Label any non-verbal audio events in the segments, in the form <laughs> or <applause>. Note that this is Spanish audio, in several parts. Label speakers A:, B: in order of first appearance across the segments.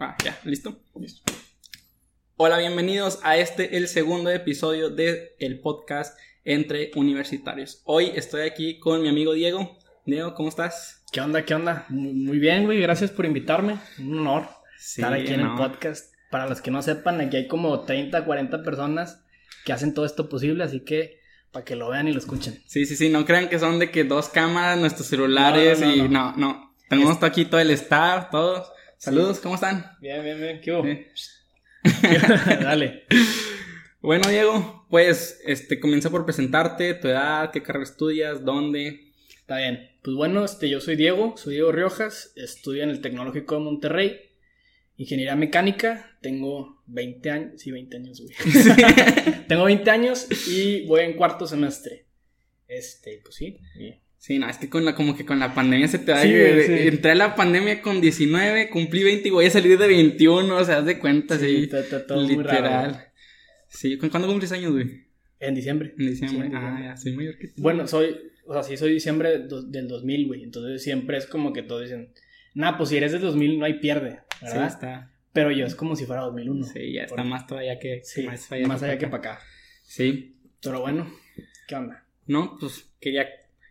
A: Ah, ya, ¿listo? Listo. Hola, bienvenidos a este, el segundo episodio del el podcast entre universitarios. Hoy estoy aquí con mi amigo Diego. Diego, ¿cómo estás?
B: ¿Qué onda? ¿Qué onda? Muy bien, güey. Gracias por invitarme. Un honor estar aquí en el podcast. Para los que no sepan, aquí hay como 30, 40 personas que hacen todo esto posible, así que para que lo vean y lo escuchen.
A: Sí, sí, sí. No crean que son de que dos cámaras, nuestros celulares y no, no. Tenemos aquí todo el staff, todos. Saludos, ¿cómo están?
B: Bien, bien, bien. ¿Qué hubo? <laughs> <laughs> Dale.
A: Bueno, Diego, pues este comienza por presentarte, tu edad, qué carrera estudias, dónde.
B: Está bien. Pues bueno, este yo soy Diego, soy Diego Riojas, estudio en el Tecnológico de Monterrey, ingeniería mecánica, tengo 20 años, sí, 20 años, güey. <laughs> tengo 20 años y voy en cuarto semestre. Este, pues sí.
A: Sí, no, es que con la, como que con la pandemia se te va sí, Entré a la pandemia con 19, cumplí 20 y voy a salir de 21, o sea, haz de cuenta, sí.
B: todo literal.
A: sí, ¿cuándo cumples años, güey?
B: En diciembre.
A: En diciembre. Ah, ya, soy mayor que tú.
B: Bueno, soy, o sea, sí soy diciembre del 2000, güey. Entonces siempre es como que todos dicen, nah, pues si eres del 2000 no hay pierde, ¿verdad?
A: Sí, está.
B: Pero yo es como si fuera 2001.
A: Sí, ya está más todavía que,
B: sí, más, allá, más allá que para acá.
A: Sí.
B: Pero bueno, ¿qué onda?
A: No, pues quería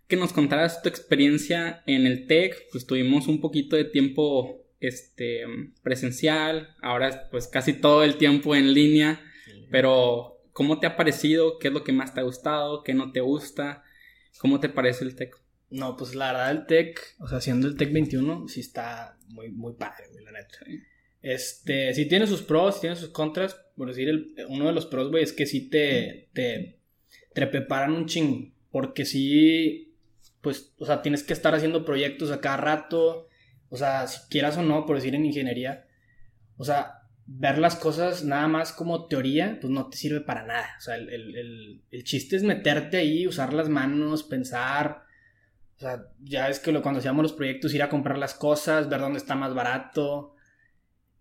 A: que nos contaras tu experiencia en el TEC, pues tuvimos un poquito de tiempo este, presencial, ahora pues casi todo el tiempo en línea, pero ¿cómo te ha parecido? ¿Qué es lo que más te ha gustado? ¿Qué no te gusta? ¿Cómo te parece el TEC?
B: No, pues la verdad el TEC, o sea, siendo el TEC 21, sí está muy, muy padre, la neta. Este, sí tiene sus pros, sí tiene sus contras, por decir, el, uno de los pros, güey, es que sí te, te, te preparan un chingo, porque sí pues, o sea, tienes que estar haciendo proyectos a cada rato, o sea, si quieras o no, por decir en ingeniería, o sea, ver las cosas nada más como teoría, pues no te sirve para nada. O sea, el, chiste es meterte ahí, usar las manos, pensar. O sea, ya es que cuando hacíamos los proyectos, ir a comprar las cosas, ver dónde está más barato.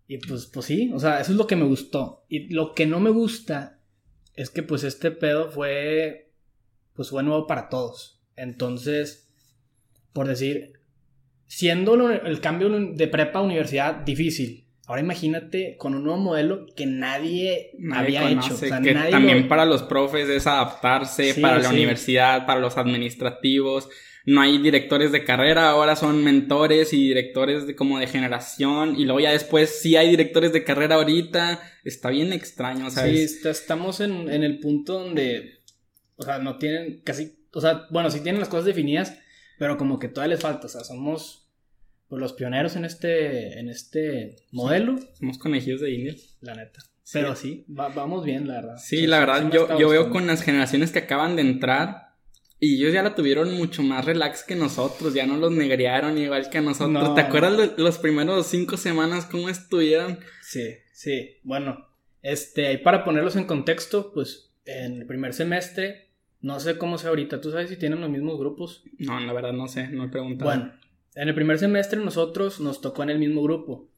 B: Y pues, pues sí, o sea, eso es lo que me gustó. Y lo que no me gusta es que pues este pedo fue, pues fue nuevo para todos. Entonces, por decir, siendo el cambio de prepa a universidad difícil, ahora imagínate con un nuevo modelo que nadie, había hecho.
A: que también para los profes es adaptarse, para la universidad, para los administrativos. No hay directores de carrera, ahora son mentores y directores de como de generación. Y luego ya después sí hay directores de carrera ahorita. Está bien extraño, ¿sabes?
B: Sí, estamos en, en el punto donde, o sea, no tienen casi o sea, bueno, sí tienen las cosas definidas, pero como que todavía les falta. O sea, somos pues, los pioneros en este, en este modelo.
A: Somos conejillos de India.
B: La neta. Pero sí, vamos bien, la verdad.
A: Sí, la verdad, yo, yo veo con las generaciones que acaban de entrar. Y ellos ya la tuvieron mucho más relax que nosotros, ya no los negrearon igual que a nosotros. ¿Te acuerdas de los primeros cinco semanas cómo estuvieron?
B: Sí, sí. Bueno, este, para ponerlos en contexto, pues en el primer semestre no sé cómo sea ahorita. ¿Tú sabes si tienen los mismos grupos?
A: No, la verdad no sé, no he preguntado.
B: Bueno, en el primer semestre nosotros nos tocó en el mismo grupo.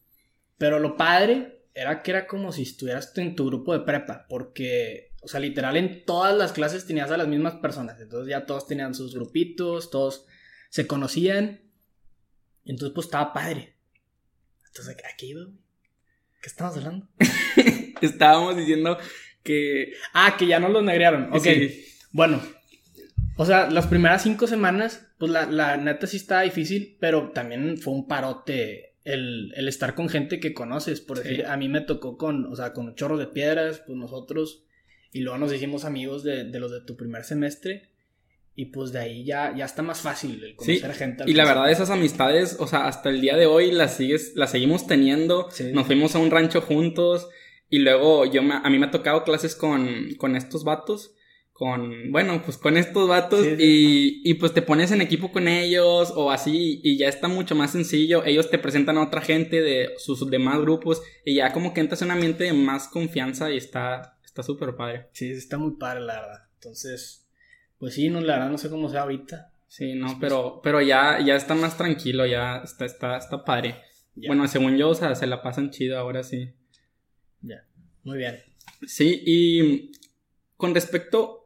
B: Pero lo padre era que era como si estuvieras en tu grupo de prepa. Porque, o sea, literal en todas las clases tenías a las mismas personas. Entonces ya todos tenían sus grupitos, todos se conocían. Entonces, pues estaba padre. Entonces, aquí iba, ¿Qué estamos hablando? <laughs>
A: Estábamos diciendo que.
B: Ah, que ya no los negrearon. Ok. Bueno, o sea, las primeras cinco semanas, pues la, la neta sí está difícil, pero también fue un parote el, el estar con gente que conoces. Por decir, a mí me tocó con, o sea, con chorros de piedras, pues nosotros, y luego nos hicimos amigos de, de los de tu primer semestre. Y pues de ahí ya, ya está más fácil el conocer gente.
A: Y la verdad, esas amistades, o sea, hasta el día de hoy las sigues, las seguimos teniendo. Nos fuimos a un rancho juntos. Y luego yo a mí me ha tocado clases con, con estos vatos con, bueno, pues con estos vatos Y, y, pues te pones en equipo con ellos o así y ya está mucho más sencillo. Ellos te presentan a otra gente de sus demás grupos y ya como que entras en un ambiente de más confianza y está está súper padre.
B: Sí, está muy padre la verdad. Entonces, pues sí, no, la verdad no sé cómo sea ahorita.
A: Sí, no, pero, pero ya, ya está más tranquilo, ya está, está, está padre. Bueno, según yo, o sea, se la pasan chido ahora sí.
B: Ya, muy bien.
A: Sí, y con respecto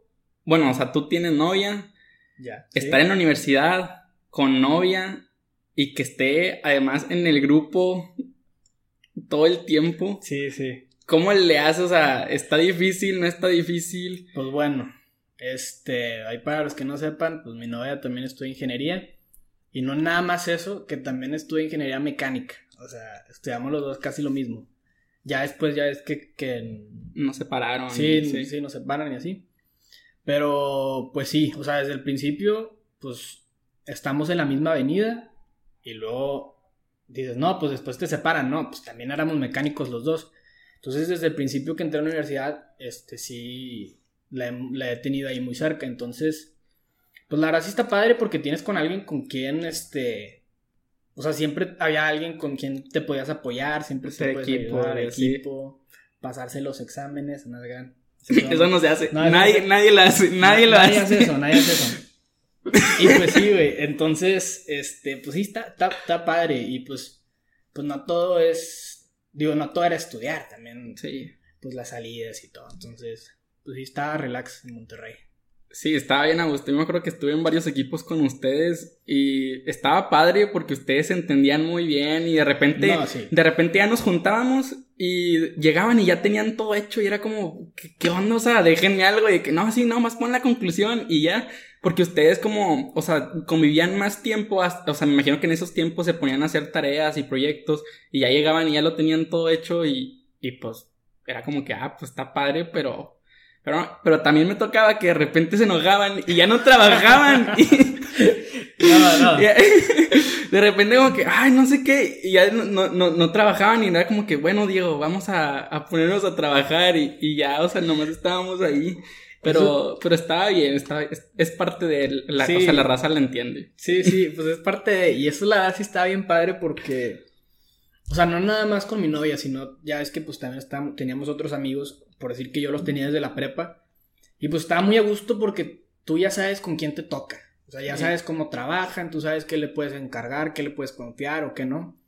A: bueno, o sea, tú tienes novia.
B: Ya.
A: Estar en la universidad con novia y que esté además en el grupo. todo el tiempo.
B: Sí, sí.
A: ¿Cómo le haces? O sea, ¿está difícil? ¿No está difícil?
B: Pues bueno, este, ahí para los que no sepan, pues mi novia también estudia ingeniería. Y no nada más eso, que también estudia ingeniería mecánica. O sea, estudiamos los dos casi lo mismo. Ya después ya es que... que
A: nos separaron.
B: Sí, sí, sí, nos separan y así. Pero, pues sí, o sea, desde el principio, pues estamos en la misma avenida y luego dices, no, pues después te separan, no, pues también éramos mecánicos los dos. Entonces, desde el principio que entré a la universidad, este sí, la he, tenido ahí muy cerca. Entonces, pues la verdad sí está padre porque tienes con alguien con quien, este, o sea, siempre había alguien con quien te podías apoyar, siempre te puedes equipo, ayudar, equipo, pasarse los exámenes, una gran...
A: Eso no se hace. nadie, nadie lo hace. Nadie lo
B: hace. hace eso, nadie hace eso. <laughs> Y pues sí, güey. Entonces, este, pues sí, está, está, está, padre. Y pues, pues no todo es. Digo, no todo era estudiar también.
A: Sí.
B: Pues las salidas y todo. Entonces, pues sí, estaba relax en Monterrey.
A: Sí, estaba bien a gusto. Yo me acuerdo que estuve en varios equipos con ustedes y estaba padre porque ustedes se entendían muy bien y de repente, de repente ya nos juntábamos y llegaban y ya tenían todo hecho y era como, ¿qué, onda? O sea, déjenme algo y que no, sí, no, más pon la conclusión y ya. Porque ustedes como, o sea, convivían más tiempo, o sea, me imagino que en esos tiempos se ponían a hacer tareas y proyectos y ya llegaban y ya lo tenían todo hecho y, y pues era como que, ah, pues está padre, pero pero, pero también me tocaba que de repente se enojaban y ya no trabajaban. <laughs> <laughs> no, no. <laughs> de repente como que, ay, no sé qué, y ya no, no, no, trabajaban y era como que, bueno, Diego, vamos a, a ponernos a trabajar y, y, ya, o sea, nomás estábamos ahí. Pero, pero estaba bien, estaba, es, parte de la, sí. la raza la entiende.
B: Sí, sí, pues es parte de, y eso la verdad sí está bien padre porque, o sea, no nada más con mi novia, sino ya es que pues también estábamos, teníamos otros amigos por decir que yo los tenía desde la prepa. Y pues estaba muy a gusto porque tú ya sabes con quién te toca. O sea, ya sabes cómo trabajan, tú sabes qué le puedes encargar, qué le puedes confiar o qué no.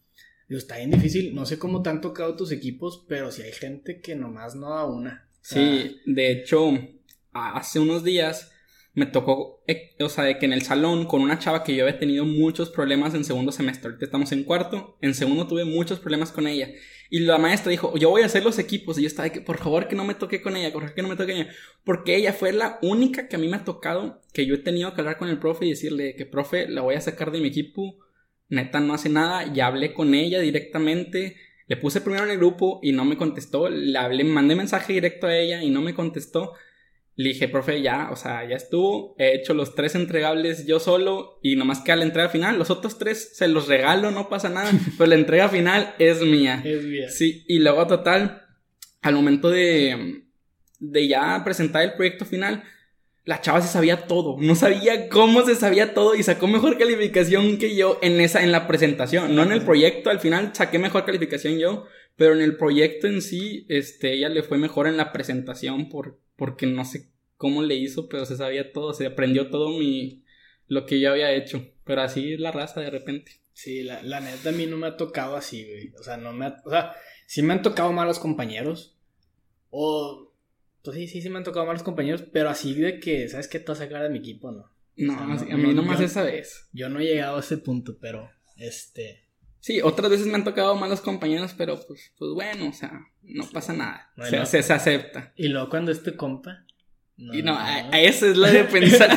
B: Digo, está bien difícil. No sé cómo te han tocado tus equipos, pero si hay gente que nomás no da una.
A: sí, de hecho, hace unos días me tocó, eh, o sea, de que en el salón con una chava que yo había tenido muchos problemas en segundo semestre. Ahorita estamos en cuarto. En segundo tuve muchos problemas con ella. Y la maestra dijo, yo voy a hacer los equipos. Y yo estaba de que, por favor, que no me toque con ella, por favor, que no me toque con ella. Porque ella fue la única que a mí me ha tocado que yo he tenido que hablar con el profe y decirle que, profe, la voy a sacar de mi equipo. Neta, no hace nada. Ya hablé con ella directamente. Le puse primero en el grupo y no me contestó. Le hablé, mandé mensaje directo a ella y no me contestó. Le dije, profe, ya, o sea, ya estuvo. He hecho los tres entregables yo solo y nomás queda la entrega final. Los otros tres se los regalo, no pasa nada. <laughs> pero la entrega final es mía.
B: Es mía.
A: Sí, y luego, total, al momento de, de ya presentar el proyecto final, la chava se sabía todo. No sabía cómo se sabía todo y sacó mejor calificación que yo en esa, en la presentación. No en el proyecto, al final saqué mejor calificación yo. Pero en el proyecto en sí, este, ella le fue mejor en la presentación por, porque no sé cómo le hizo, pero se sabía todo, se aprendió todo mi, lo que yo había hecho. Pero así es la raza de repente.
B: Sí, la, la neta a mí no me ha tocado así, güey. O sea, no me ha, o sea, sí me han tocado malos compañeros. O, pues sí, sí, sí me han tocado malos compañeros, pero así de que, ¿sabes qué? Te vas a sacar de mi equipo, ¿no?
A: No, a mí nomás esa vez.
B: Yo no he llegado a ese punto, pero, este,
A: Sí, otras veces me han tocado malos compañeros, pero pues, pues bueno, o sea, no pasa nada. se, se, acepta.
B: Y luego cuando es tu compa.
A: y no, A, eso es la de <laughs> pensar.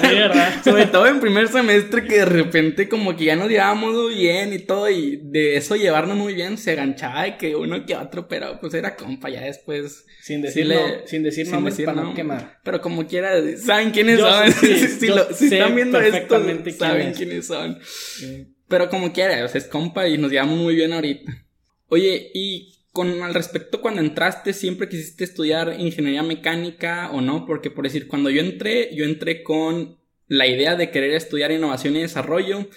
A: Sobre todo en primer semestre que de repente como que ya nos llevábamos muy bien y todo, y de eso llevarnos muy bien se aganchaba de que uno que otro, pero pues era compa, ya después.
B: Sin decirle, sin decir nombres para no quemar.
A: Pero como quiera, saben quiénes son. <laughs> si, están viendo esto, saben quiénes son. Pero como quiera, o es compa y nos llevamos muy bien ahorita. Oye, y con al respecto cuando entraste, siempre quisiste estudiar ingeniería mecánica o no, porque por decir, cuando yo entré, yo entré con la idea de querer estudiar innovación y desarrollo.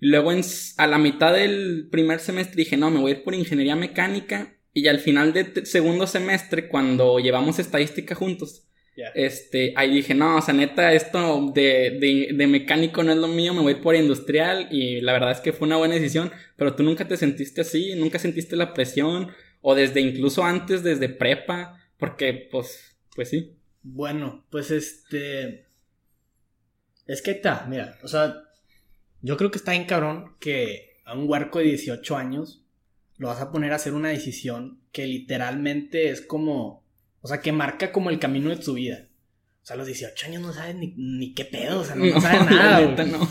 A: Luego a la mitad del primer semestre dije, no, me voy a ir por ingeniería mecánica. Y al final del segundo semestre, cuando llevamos estadística juntos, este, ahí dije, no, o sea, neta, esto de, de, mecánico no es lo mío, me voy por industrial y la verdad es que fue una buena decisión, pero tú nunca te sentiste así, nunca sentiste la presión o desde incluso antes, desde prepa, porque pues, pues sí.
B: Bueno, pues este... Es que está, mira, o sea, yo creo que está bien cabrón que a un huerco de 18 años lo vas a poner a hacer una decisión que literalmente es como, o sea, que marca como el camino de tu vida. O sea, a los 18 años no sabes ni, qué pedo, o sea, no, sabes nada. no.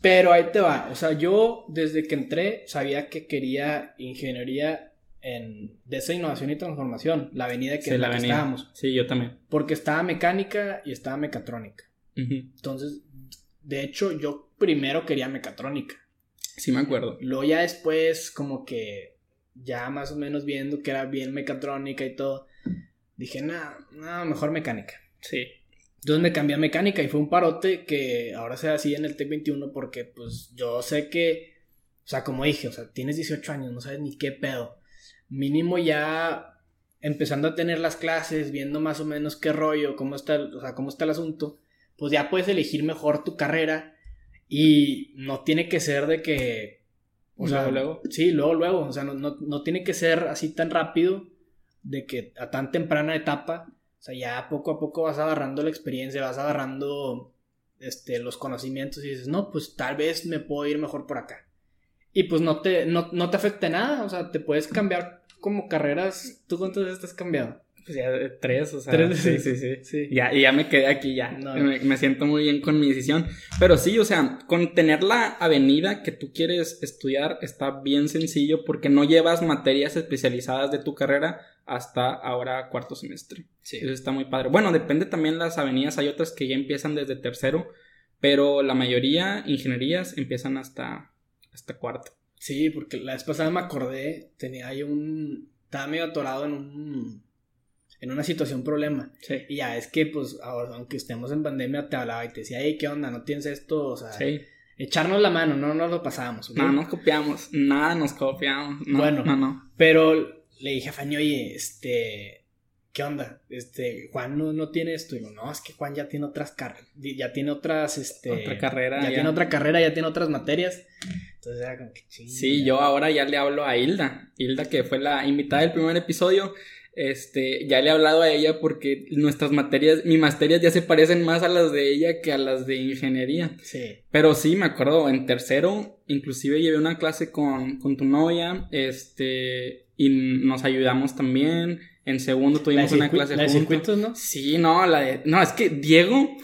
B: Pero ahí te va, o sea, yo desde que entré sabía que quería ingeniería en de esa innovación y transformación, la avenida que, la estábamos.
A: Sí, yo también.
B: Porque estaba mecánica y estaba mecatrónica. Entonces, de hecho, yo primero quería mecatrónica.
A: Sí, me acuerdo.
B: Luego ya después, como que ya más o menos viendo que era bien mecatrónica y todo, dije, nada, no, mejor mecánica.
A: Sí.
B: Entonces me cambié a mecánica y fue un parote que ahora sea así en el TEC 21 porque pues yo sé que, o sea, como dije, o sea, tienes 18 años, no sabes ni qué pedo. Mínimo ya empezando a tener las clases, viendo más o menos qué rollo, cómo está, o sea, cómo está el asunto, pues ya puedes elegir mejor tu carrera y no tiene que ser de que... O sea, luego, Sí, luego, luego. O sea, no, no, no tiene que ser así tan rápido de que a tan temprana etapa o sea, ya poco a poco vas agarrando la experiencia, vas agarrando este, los conocimientos y dices, no, pues tal vez me puedo ir mejor por acá. Y pues no te, no, no te afecta nada, o sea, te puedes cambiar como carreras. ¿Tú cuántas veces has cambiado?
A: Pues ya tres, o sea. Tres, sí, sí, sí, sí. Ya, ya me quedé aquí, ya. me, me, siento muy bien con mi decisión. Pero sí, o sea, con tener la avenida que tú quieres estudiar está bien sencillo porque no llevas materias especializadas de tu carrera, hasta ahora cuarto semestre. Sí. Eso está muy padre. Bueno, depende también las avenidas. Hay otras que ya empiezan desde tercero, pero la mayoría, ingenierías, empiezan hasta, hasta cuarto.
B: Sí, porque la vez pasada me acordé, tenía ahí un... Estaba medio atorado en un... En una situación problema. Sí. Y ya es que, pues, ahora, aunque estemos en pandemia, te hablaba y te decía, hey, ¿qué onda? ¿No tienes esto? O sea, sí. echarnos la mano, no nos lo pasamos.
A: No, No nos copiamos, nada nos copiamos. bueno, no, no.
B: Pero le dije a Fanny, oye, este, ¿qué onda? Este, Juan no, no tiene esto. Y digo, no, es que Juan ya tiene otras carreras, ya tiene otras, este.
A: Otra carrera.
B: Ya, tiene otra carrera, ya tiene otras materias. Entonces era como que
A: Sí, yo ahora ya le hablo a Hilda. Hilda, que fue la invitada del primer episodio. Este, ya le he hablado a ella porque nuestras materias, mis materias ya se parecen más a las de ella que a las de ingeniería.
B: Sí.
A: Pero sí, me acuerdo, en tercero, inclusive llevé una clase con, con tu novia, este, y nos ayudamos también. En segundo tuvimos una clase
B: ¿La de circuitos, no?
A: Sí, no, la de... No, es que Diego...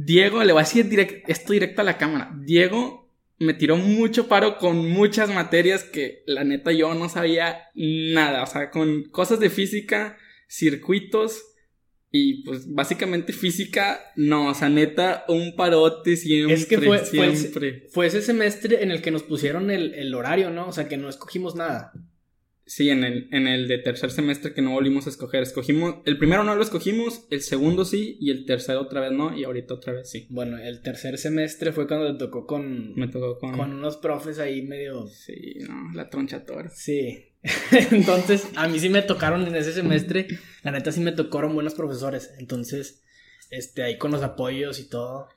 A: Diego, le voy a decir direct, esto directo a la cámara. Diego me tiró mucho paro con muchas materias que la neta yo no sabía nada. O sea, con cosas de física, circuitos y pues básicamente física, no, o sea, neta, un parote siempre. Es que
B: fue, siempre. Fue, ese semestre en el que nos pusieron el, el horario, ¿no? O sea, que no escogimos nada.
A: Sí, en el, en el de tercer semestre que no volvimos a escoger. Escogimos, el primero no lo escogimos, el segundo sí, y el tercero otra vez no, y ahorita otra vez sí.
B: Bueno, el tercer semestre fue cuando te tocó con.
A: Me tocó con.
B: Con unos profes ahí medio.
A: Sí, no, la tronchatora.
B: Sí. <laughs> Entonces, a mí sí me tocaron en ese semestre. La neta sí me tocaron buenos profesores. Entonces, este, ahí con los apoyos y todo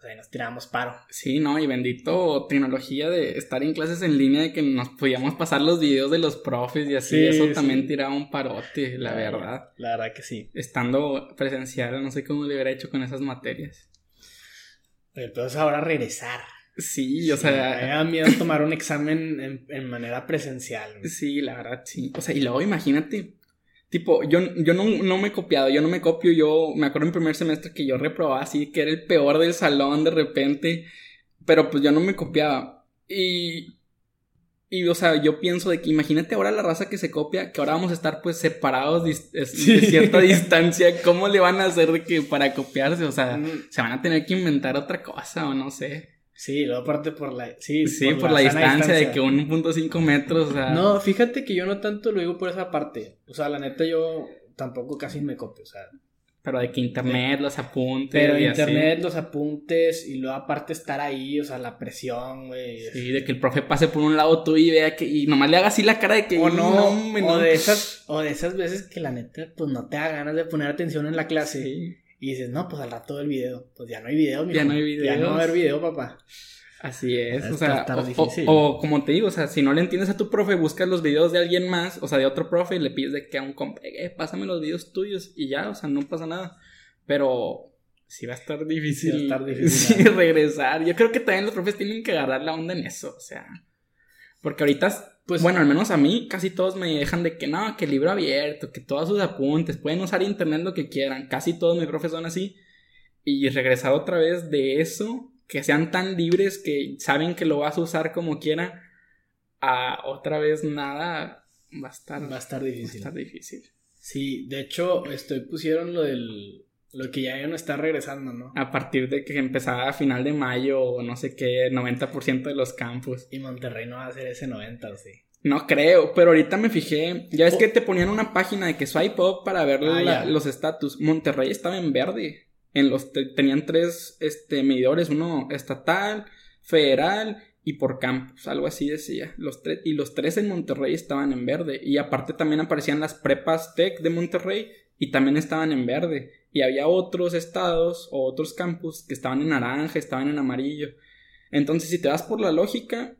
B: pues ahí nos tiramos paro.
A: Sí, no, y bendito tecnología de estar en clases en línea, de que nos podíamos pasar los videos de los profes y así, eso también tiraba un parote, la, verdad.
B: La verdad que sí.
A: Estando presencial, no sé cómo le hubiera hecho con esas materias.
B: Entonces ahora regresar.
A: Sí, o sea.
B: Me da miedo tomar un examen en, en manera presencial.
A: Sí, la verdad, sí. O sea, y luego imagínate, Tipo, yo, yo no, no, me he copiado, yo no me copio, yo me acuerdo en primer semestre que yo reprobaba así, que era el peor del salón de repente, pero pues yo no me copiaba. Y, y o sea, yo pienso de que imagínate ahora la raza que se copia, que ahora vamos a estar pues separados de, cierta <laughs> distancia, ¿cómo le van a hacer de que para copiarse? O sea, mm. se van a tener que inventar otra cosa o no sé.
B: Sí, luego aparte por la... Sí,
A: sí por, la, distancia, de que 1.5 metros, o sea...
B: No, fíjate que yo no tanto lo digo por esa parte. O sea, la neta yo tampoco casi me copio, o sea...
A: Pero de que internet, los apuntes...
B: Pero internet, los apuntes y luego aparte estar ahí, o sea, la presión, güey.
A: Sí, de que el profe pase por un lado tú y vea que... Y nomás le haga así la cara de que...
B: O no, o, de esas, o de esas veces que la neta, pues no te da ganas de poner atención en la clase. Sí. Y dices, no, pues al rato el video. Pues ya no hay video,
A: Ya no hay video.
B: Ya no va a haber video, papá.
A: Así es, o sea, o, como te digo, o sea, si no le entiendes a tu profe, buscas los videos de alguien más, o sea, de otro profe, y le pides de que a un compa, eh, pásame los videos tuyos y ya, o sea, no pasa nada. Pero sí va a estar difícil, sí, va a estar <laughs> difícil regresar. Yo creo que también los profes tienen que agarrar la onda en eso, o sea, Porque ahorita, pues bueno, al menos a mí casi todos me dejan de que no, que libro abierto, que todos sus apuntes, pueden usar internet lo que quieran. Casi todos mis profes son así. Y regresar otra vez de eso, que sean tan libres que saben que lo vas a usar como quiera, a otra vez nada, va a estar,
B: va a estar difícil.
A: Va a estar difícil.
B: Sí, de hecho, estoy pusieron lo del lo que ya no está regresando, ¿no?
A: A partir de que empezaba a final de mayo o no sé qué, 90% de los campus.
B: Y Monterrey no va a hacer ese 90, ¿o sí?
A: No creo, pero ahorita me fijé. Ya es oh. que te ponían una página de que swipe up para ver ah, los estatus. Monterrey estaba en verde. En los tenían tres este, medidores, uno estatal, federal y por campus, algo así decía. Los tres, y los tres en Monterrey estaban en verde. Y aparte también aparecían las prepas tech de Monterrey y también estaban en verde. Y había otros estados o otros campus que estaban en naranja, estaban en amarillo. Entonces, si te vas por la lógica,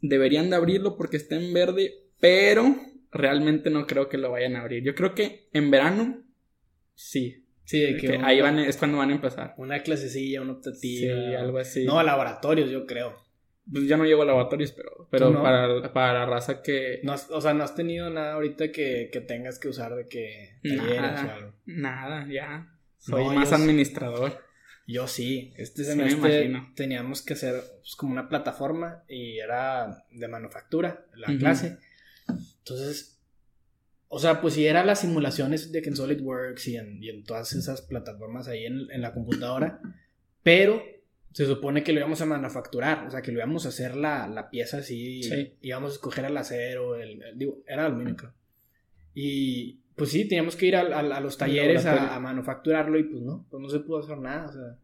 A: deberían de abrirlo porque está en verde, pero realmente no creo que lo vayan a abrir. Yo creo que en verano, sí.
B: Sí,
A: que, ahí van, es cuando van a empezar.
B: Una clasecilla, una optativa.
A: Sí, algo así.
B: No, laboratorios, yo creo.
A: Pues ya no llevo a laboratorios, pero, pero para, para la raza que.
B: No o sea, no has tenido nada ahorita que, que tengas que usar de que
A: nada, o algo. Nada, ya. Soy más administrador.
B: Yo sí. Este semestre teníamos que hacer pues, como una plataforma y era de manufactura, la clase. Entonces, o sea, pues si era las simulaciones de que en SolidWorks y en, y en todas esas plataformas ahí en, en la computadora, pero se supone que lo íbamos a manufacturar, o sea, que lo íbamos a hacer la, la pieza así, sí. íbamos a escoger el acero, el, digo, era aluminio, creo. Y pues sí, teníamos que ir a, a, los talleres a, manufacturarlo y pues no, pues no se pudo hacer nada, o sea.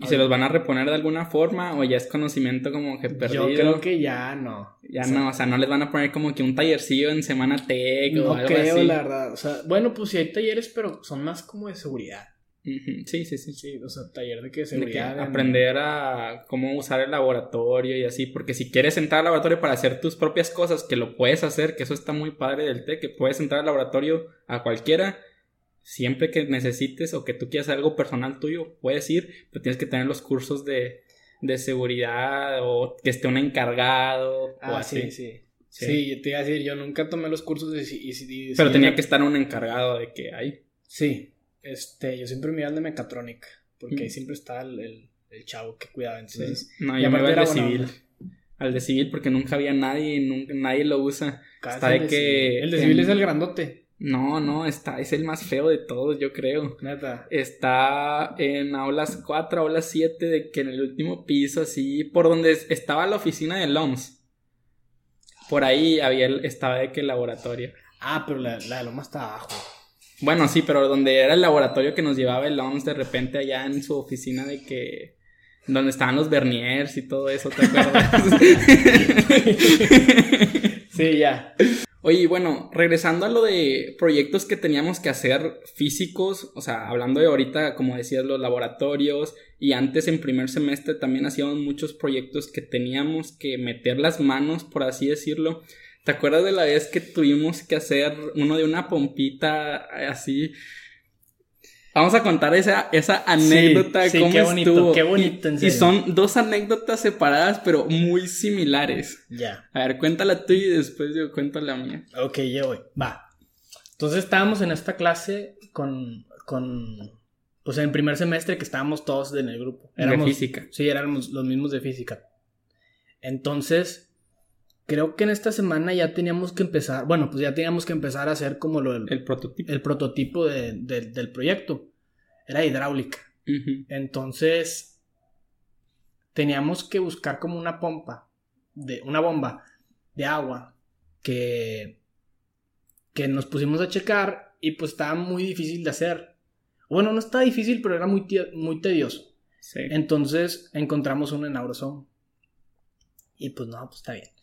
A: ¿Y se los van a reponer de alguna forma o ya es conocimiento como que perdido?
B: Yo creo que ya no.
A: Ya no, o sea, no les van a poner como que un tallercillo en Semana Tech o algo
B: creo, la verdad. O sea, bueno, pues sí hay talleres, pero son más como de seguridad.
A: Sí, sí, sí.
B: Sí, o sea, taller de que seguridad.
A: aprender a cómo usar el laboratorio y así, porque si quieres entrar al laboratorio para hacer tus propias cosas, que lo puedes hacer, que eso está muy padre del TEC, que puedes entrar al laboratorio a cualquiera, siempre que necesites o que tú quieras algo personal tuyo, puedes ir, pero tienes que tener los cursos de, de seguridad o que esté un encargado
B: ah,
A: o así.
B: Sí, sí. Sí. te iba a decir, yo nunca tomé los cursos de... Y,
A: pero tenía que estar un encargado de que hay.
B: Sí, este, yo siempre me iba al de mecatrónica, porque ahí mm. siempre estaba el, el, chavo que cuidaba. Entonces,
A: No, yo me iba al de civil. Al de civil porque nunca había nadie, nunca, nadie lo usa.
B: está de que... El de civil es el grandote.
A: No, no, está, es el más feo de todos, yo creo.
B: Neta.
A: Está en aulas 4, aulas 7, de que en el último piso, así, por donde estaba la oficina de LOMS. Por ahí había, estaba de que el laboratorio.
B: Ah, pero la, la de LOMS está abajo.
A: Bueno, sí, pero donde era el laboratorio que nos llevaba el OMS de repente allá en su oficina de que... Donde estaban los Berniers y todo eso, ¿te acuerdas? <laughs>
B: sí, ya.
A: Oye, bueno, regresando a lo de proyectos que teníamos que hacer físicos, o sea, hablando de ahorita, como decías, los laboratorios, y antes en primer semestre también hacíamos muchos proyectos que teníamos que meter las manos, por así decirlo. ¿Te acuerdas de la vez que tuvimos que hacer uno de una pompita así? Vamos a contar esa, esa anécdota,
B: sí, qué bonito, Qué bonito,
A: y, son dos anécdotas separadas, pero muy similares.
B: Ya.
A: A ver, cuéntala tú y después yo cuento la mía.
B: Ok, yo voy. Va. Entonces estábamos en esta clase con, con, pues en el primer semestre que estábamos todos en el grupo.
A: Éramos, de física.
B: Sí, éramos los mismos de física. Entonces, creo que en esta semana ya teníamos que empezar, bueno, pues ya teníamos que empezar a hacer como lo
A: el prototipo,
B: el prototipo del proyecto. Era hidráulica. Entonces, teníamos que buscar como una pompa, de, una bomba de agua que, que nos pusimos a checar y pues estaba muy difícil de hacer. Bueno, no estaba difícil, pero era muy, muy tedioso. Entonces encontramos uno en Aurizon. Y pues no, pues está bien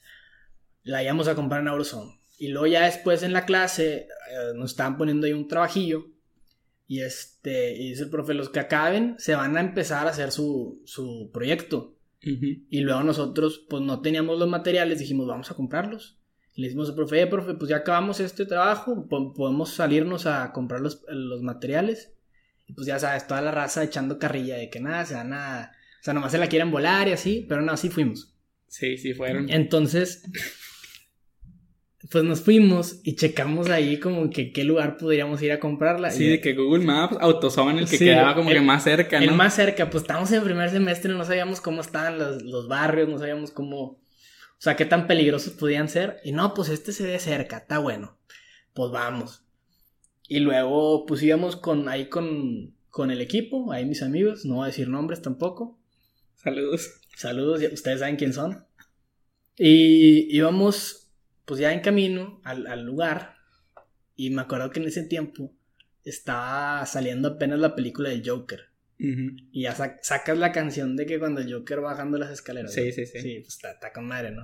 B: la íbamos a comprar en Aurizon. Y luego ya después en la clase eh, nos estaban poniendo ahí un trabajillo. Y este, y dice el profe, los que acaben se van a empezar a hacer su, su proyecto. Y luego nosotros, pues no teníamos los materiales, dijimos, vamos a comprarlos. Y le dijimos al profe, eh, profe, pues ya acabamos este trabajo, podemos salirnos a comprar los, los, materiales. Y pues ya sabes, toda la raza echando carrilla de que nada, se van a. O sea, nomás se la quieren volar y así, pero no, así fuimos.
A: Sí, sí fueron.
B: Entonces, pues nos fuimos y checamos ahí como que qué lugar podríamos ir a comprarla.
A: Sí, de que Google Maps, Autozone, el que quedaba como que más cerca,
B: ¿no? El más cerca, pues estamos en primer semestre, no sabíamos cómo estaban los, los, barrios, no sabíamos cómo, o sea, qué tan peligrosos podían ser. Y no, pues este se ve cerca, está bueno. Pues vamos. Y luego, pues íbamos con, ahí con, con el equipo, ahí mis amigos, no voy a decir nombres tampoco.
A: Saludos.
B: Saludos, ustedes saben quién son. Y íbamos pues ya en camino al, lugar, y me acuerdo que en ese tiempo estaba saliendo apenas la película del Joker. Y ya sacas la canción de que cuando el Joker va bajando las escaleras.
A: Sí, sí, sí.
B: Sí, pues está, con madre, ¿no?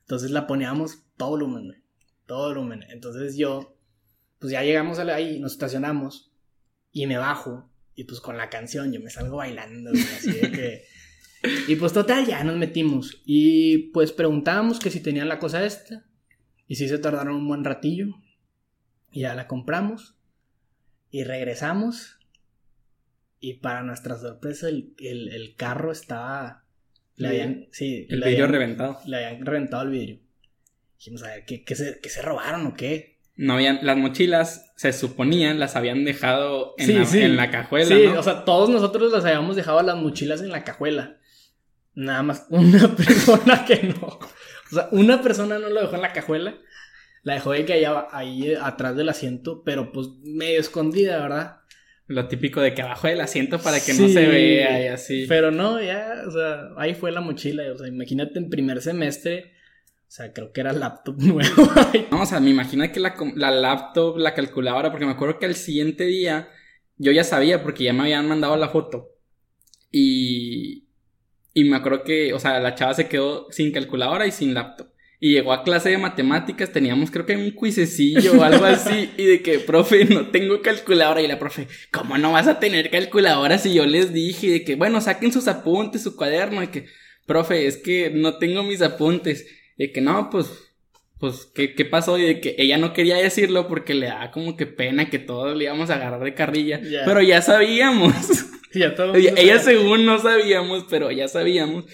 B: Entonces la poníamos todo volumen. Todo volumen. Entonces yo, pues ya llegamos ahí, nos estacionamos y me bajo. Y pues con la canción yo me salgo bailando, así de que. <laughs> Y pues total, ya nos metimos. Y pues preguntábamos que si tenían la cosa esta. Y sí se tardaron un buen ratillo. Y ya la compramos. Y regresamos. Y para nuestra sorpresa, el, carro estaba. Le habían, sí,
A: el vidrio reventado.
B: Le habían reventado el vidrio. Dijimos, a ver, ¿qué, se, se robaron o qué?
A: No habían, las mochilas se suponían las habían dejado en, la, en la, cajuela. Sí, o
B: sea, todos nosotros las habíamos dejado las mochilas en la cajuela. Nada más una <laughs> persona que no. O sea, una persona no lo dejó en la cajuela. La dejó de que allá, ahí atrás del asiento, pero pues medio escondida, ¿verdad?
A: Lo típico de que abajo del asiento para que no se vea y así.
B: Pero no, ya, o sea, ahí fue la mochila. O sea, imagínate en primer semestre. O sea, creo que era laptop <laughs> nuevo.
A: no, o sea, me imagino que la, la laptop, la calculadora, porque me acuerdo que al siguiente día yo ya sabía porque ya me habían mandado la foto. Y, y me acuerdo que, o sea, la chava se quedó sin calculadora y sin laptop. Y llegó a clase de matemáticas, teníamos creo que un cuisecillo o algo así, <laughs> y de que, profe, no tengo calculadora. Y la profe, ¿cómo no vas a tener calculadora si yo les dije? De que, bueno, saquen sus apuntes, su cuaderno, y que, profe, es que no tengo mis apuntes. Y de que, no, pues, pues, ¿qué, ¿qué, pasó? Y de que ella no quería decirlo porque le da como que pena que todos le íbamos a agarrar de carrilla. Pero ya sabíamos. <laughs> <laughs>
B: Ya
A: ella, según no sabíamos, pero ya sabíamos.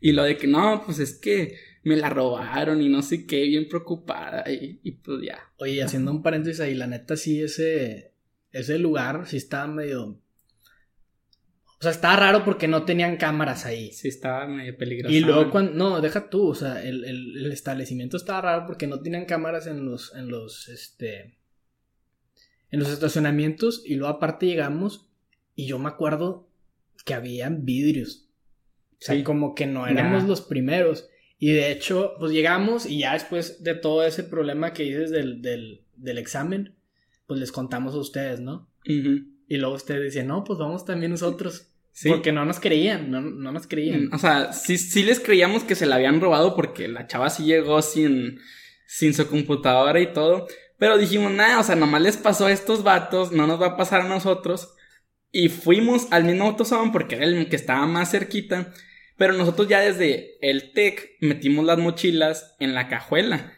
A: Y lo de que no, pues es que me la robaron y no sé qué, bien preocupada y, y pues ya.
B: Oye, haciendo un paréntesis ahí, la neta sí, ese, ese lugar sí estaba medio... O sea, estaba raro porque no tenían cámaras ahí.
A: Sí, estaba medio peligroso.
B: Y luego cuando... No, deja tú, o sea, el, el, el establecimiento estaba raro porque no tenían cámaras en los, en los, este... En los estacionamientos y luego aparte llegamos y yo me acuerdo que habían vidrios. O sea, como que no éramos los primeros. Y de hecho, pues llegamos y ya después de todo ese problema que dices del, del, examen, pues les contamos a ustedes, ¿no? Y luego ustedes decían, no, pues vamos también nosotros. Porque no nos creían, no, no nos creían.
A: O sea, sí, sí les creíamos que se la habían robado porque la chava sí llegó sin, sin su computadora y todo. Pero dijimos, nada, o sea, nomás les pasó a estos vatos, no nos va a pasar a nosotros. Y fuimos al mismo autosalón porque era el que estaba más cerquita. Pero nosotros ya desde el TEC metimos las mochilas en la cajuela.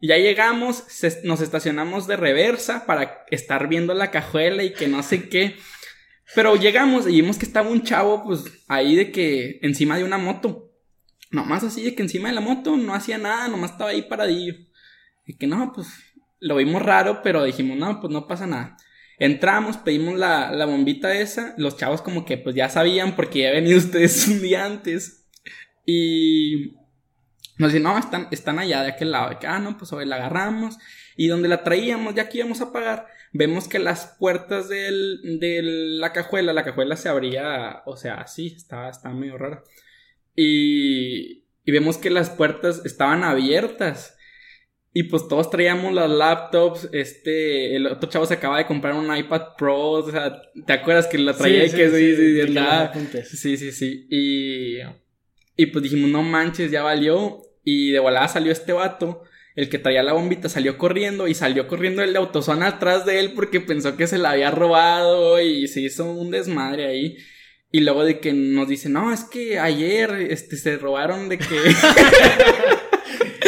A: Ya llegamos, nos estacionamos de reversa para estar viendo la cajuela y que no sé qué. Pero llegamos y vimos que estaba un chavo, pues ahí de que encima de una moto. Nomás así de que encima de la moto no hacía nada, nomás estaba ahí paradillo. Y que no, pues lo vimos raro, pero dijimos, no, pues no pasa nada. Entramos, pedimos la, la bombita esa. Los chavos como que pues ya sabían porque ya venido <laughs> ustedes un día antes. Y nos dicen, no, están, están allá de aquel lado. Ah, no, pues hoy la agarramos. Y donde la traíamos, ya que íbamos a pagar, vemos que las puertas del, de la cajuela, la cajuela se abría, o sea, así, estaba, estaba medio rara. Y, y vemos que las puertas estaban abiertas. Y pues todos traíamos las laptops, este, el otro chavo se acaba de comprar un iPad Pro, o sea, ¿te acuerdas que la traía y que sí, sí, sí, sí, sí, sí, y, y pues dijimos, no manches, ya valió, y de volada salió este vato, el que traía la bombita salió corriendo y salió corriendo el de autozona atrás de él porque pensó que se la había robado y se hizo un desmadre ahí. Y luego de que nos dice, no, es que ayer, este, se robaron de que... <laughs>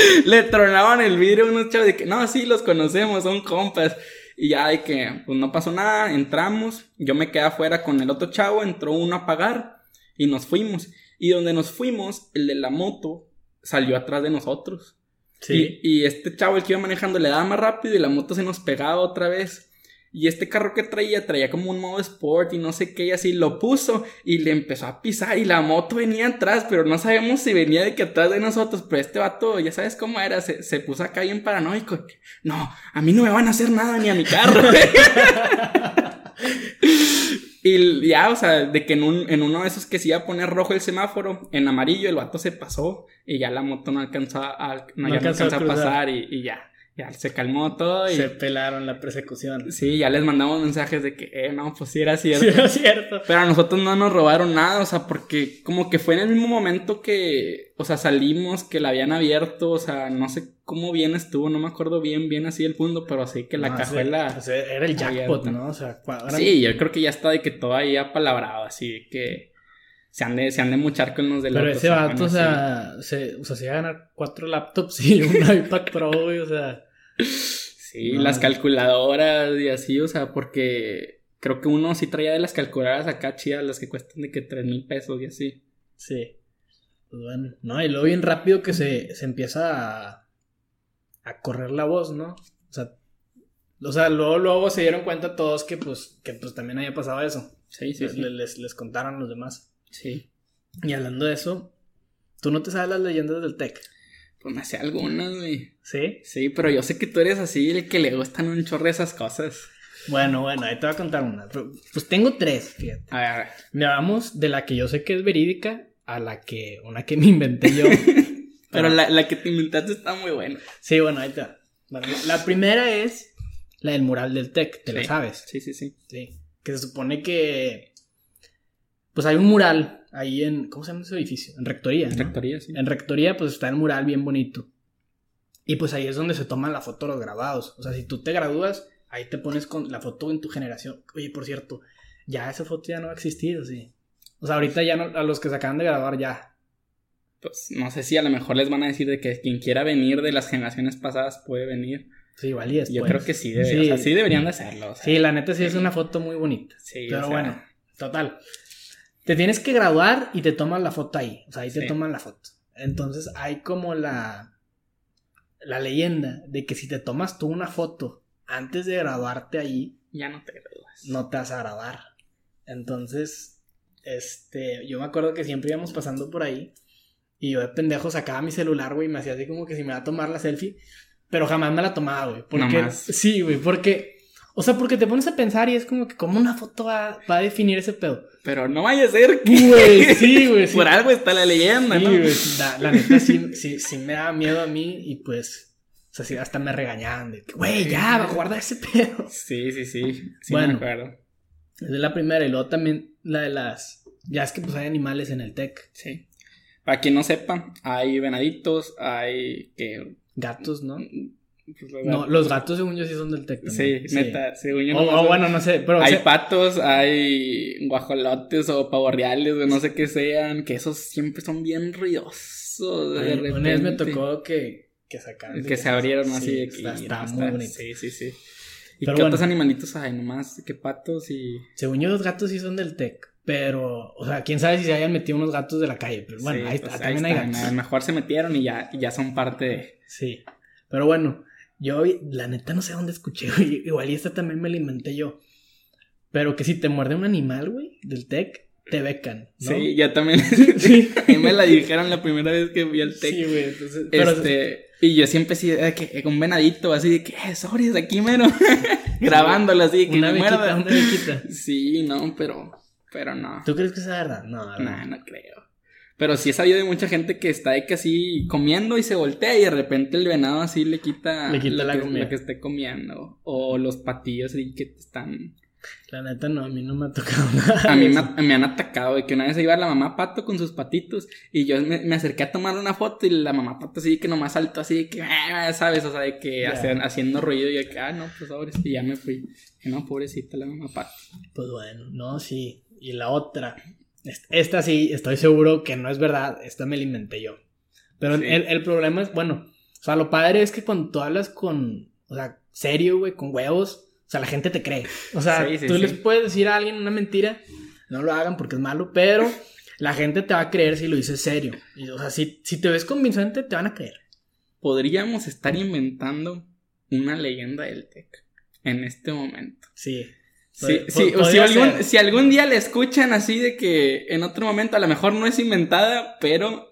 A: <laughs> Le tronaban el vidrio a unos chavos de que, no, sí, los conocemos, son compas. Y ya de que, pues no pasó nada, entramos, yo me quedé afuera con el otro chavo, entró uno a pagar y nos fuimos. Y donde nos fuimos, el de la moto salió atrás de nosotros. Sí. Y, este chavo, el que iba manejando, le daba más rápido y la moto se nos pegaba otra vez. Y este carro que traía, traía como un modo sport y no sé qué, y así lo puso y le empezó a pisar y la moto venía atrás, pero no sabemos si venía de que atrás de nosotros, pero este vato, ya sabes cómo era, se, se puso acá bien paranoico. No, a mí no me van a hacer nada ni a mi carro. <laughs> Y ya, o sea, de que en, un, en uno de esos que se iba a poner rojo el semáforo, en amarillo el vato se pasó y ya la moto no alcanzó a, no, alcanzó a, pasar y, ya. Ya se calmó todo y...
B: Se pelaron la persecución.
A: Sí, ya les mandamos mensajes de que, eh, no, pues sí era cierto. Sí
B: era cierto.
A: Pero a nosotros no nos robaron nada, o sea, porque como que fue en el mismo momento que, o sea, salimos, que la habían abierto, o sea, no sé cómo bien estuvo, no me acuerdo bien, bien así el fondo, pero así que la cajuela...
B: era el jackpot, ¿no? O sea,
A: Sí, yo creo que ya está de que todo ahí apalabrado, así que se han de, se han de muchar con los de
B: Pero ese vato, o sea, se, o sea, se iba a ganar cuatro laptops y un <laughs> iPad Pro, o sea.
A: Sí, las calculadoras y así, o sea, porque creo que uno sí traía de las calculadoras acá chidas, las que cuestan de que tres mil pesos y así.
B: Sí. Pues bueno, no, y luego bien rápido que se, se empieza a, a correr la voz, ¿no? O sea, o sea, luego, luego se dieron cuenta todos que pues, que pues también había pasado eso.
A: Sí, sí,
B: Les,
A: sí.
B: les, les contaron los demás.
A: Sí.
B: Y hablando de eso, ¿tú no te sabes las leyendas del tech?
A: Pues me sé algunas, güey.
B: ¿Sí?
A: Sí, pero yo sé que tú eres así, el que le gustan un chorro de esas cosas.
B: Bueno, bueno, ahí te voy a contar una. Pues tengo tres, fíjate.
A: A ver, a ver.
B: Me vamos de la que yo sé que es verídica a la que, una que me inventé yo. <laughs> <laughs>
A: pero la, la, que te inventaste está muy buena.
B: Sí, bueno, ahí está. Bueno, la primera es la del mural del TEC, ¿te
A: sí.
B: lo sabes?
A: Sí, sí, sí.
B: Sí. Que se supone que. Pues hay un mural ahí en. ¿Cómo se llama ese edificio? En Rectoría.
A: En
B: ¿no?
A: Rectoría, sí.
B: En Rectoría, pues está el mural bien bonito. Y pues ahí es donde se toman la foto de los grabados. O sea, si tú te gradúas, ahí te pones con la foto en tu generación. Oye, por cierto, ya esa foto ya no va a existir, sí. O sea, ahorita ya no, a los que se acaban de graduar ya.
A: Pues no sé si a lo mejor les van a decir de que quien quiera venir de las generaciones pasadas puede venir.
B: Sí, después.
A: Yo creo que sí, debe,
B: Sí.
A: O sea, sí deberían de hacerlo. o sea.
B: Sí, la neta sí es una foto muy bonita.
A: Sí,
B: Pero
A: o sea,
B: bueno, total. Te tienes que graduar y te toman la foto ahí. O sea, ahí te toman la foto. Entonces hay como la, la leyenda de que si te tomas tú una foto antes de graduarte ahí,
A: Ya no te gradúas.
B: no te vas a graduar. Entonces, este, yo me acuerdo que siempre íbamos pasando por ahí y yo de pendejo sacaba mi celular, güey, y me hacía así como que si me va a tomar la selfie, pero jamás me la tomaba, güey. Porque,
A: Nomás.
B: sí, güey, porque, o sea, porque te pones a pensar y es como que como una foto va, va a definir ese pedo.
A: Pero no vaya a ser que.
B: Güey, sí, güey, sí. <laughs>
A: Por algo está la leyenda,
B: Sí,
A: ¿no?
B: güey, la, la neta sí, sí, sí me da miedo a mí y pues, o sea, sí, hasta me regañaban de que, güey, ya, guarda ese pedo.
A: Sí, sí, sí. Sí,
B: Bueno.
A: me acuerdo.
B: Es la primera y luego también la de las, ya es que pues hay animales en el TEC.
A: Sí. Para quien no sepa, hay venaditos, hay que.
B: Gatos, ¿no?
A: Pues, los
B: No, los gatos según yo sí son del TEC.
A: Sí, neta, según yo
B: O, bueno, no sé, pero... o
A: Hay
B: sea,
A: patos, hay guajolotes o pavorreales, o no sé qué sean, que esos siempre son bien ruidosos. de
B: una vez me
A: repente.
B: tocó que, que sacaran... de
A: Que se abrieron así
B: sí. Está, muy bonito.
A: Sí, sí, sí. ¿Y
B: Pero
A: qué
B: bueno.
A: otros animalitos hay? Nomás que patos y.
B: Según yo los gatos sí son del TEC. Pero, o sea, quién sabe si se hayan metido unos gatos de la calle. Pero bueno,
A: Sí,
B: ahí
A: pues
B: está, también hay gatos.
A: A lo mejor se metieron y ya, y ya son parte de.
B: Sí. Pero bueno, yo la neta no sé dónde escuché, <laughs> güey. Igual y esta también me la inventé yo. Pero que si te muerde un animal, güey, del TEC, te becan. ¿no?
A: Sí, ya también. <laughs>
B: Sí. <laughs>
A: a mí me la dijeron la primera vez que vi al tech.
B: Sí, güey. Entonces, pero
A: Este, y yo siempre así, de que un venadito, así de que, eh, sorry, de aquí mero. Grabándolo así, que
B: una
A: me
B: bequita,
A: muerda.
B: una bequita.
A: Sí, no, pero, pero no.
B: ¿Tú crees que es verdad? No,
A: No, no creo. Pero sí he sabido de mucha gente que está de que así comiendo y se voltea y de repente el venado así le quita,
B: Le quita
A: lo
B: la
A: que,
B: comida.
A: lo que esté comiendo. O los patillos así que están...
B: La neta no, a mí no me ha tocado <laughs> nada.
A: A mí me, han atacado de que una vez iba la mamá pato con sus patitos y yo me, me acerqué a tomar una foto y la mamá pato así que nomás saltó así de que, "Ah", ¿sabes? O sea, de que hacían- haciendo ruido y de que, ah, no, pues sobres. Y ya me fui. Que no, pobrecita la mamá pato.
B: Pues bueno, no, sí. Y la otra. Est- Esta sí, estoy seguro que no es verdad. Esta me la inventé yo. Pero
A: Sí.
B: el, el problema es, bueno, o sea, lo padre es que cuando tú hablas con, o sea, serio, güey, con huevos, o sea, la gente te cree. O sea,
A: Sí, sí,
B: tú les puedes decir a alguien una mentira, no lo hagan porque es malo, pero La gente te va a creer si lo dices serio. o sea, si, si te ves convincente, te van a creer.
A: Podríamos estar inventando una leyenda del TEC en este momento. Sí. Sí, sí, o si algún, si algún día le escuchan así de que en otro momento a lo mejor no es inventada, pero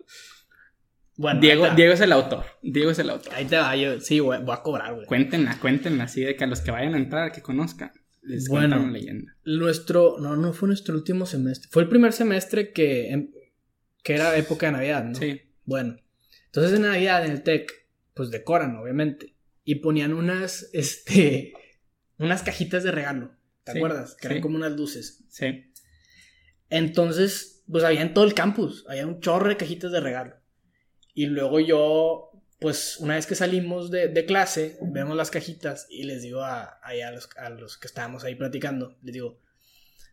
A: bueno, Diego, Diego es el autor. Diego es el autor.
B: Ahí te va, yo sí, voy, a cobrar, güey.
A: Cuéntenla, cuéntenla así de que a los que vayan a entrar, que conozcan, les bueno, una
B: leyenda. Nuestro, no, no fue nuestro último semestre. Fue el primer semestre que, em, que era época de Navidad, ¿no? Sí. Bueno, entonces en Navidad en el TEC, pues decoran, obviamente. Y ponían unas, <laughs> este, unas cajitas de regalo. ¿Te acuerdas? Que eran como unas luces. Sí. Entonces, pues había en todo el campus, había un chorro de cajitas de regalo. Y luego yo, pues una vez que salimos de, clase, vemos las cajitas y les digo a, a, los, a los que estábamos ahí platicando, les digo,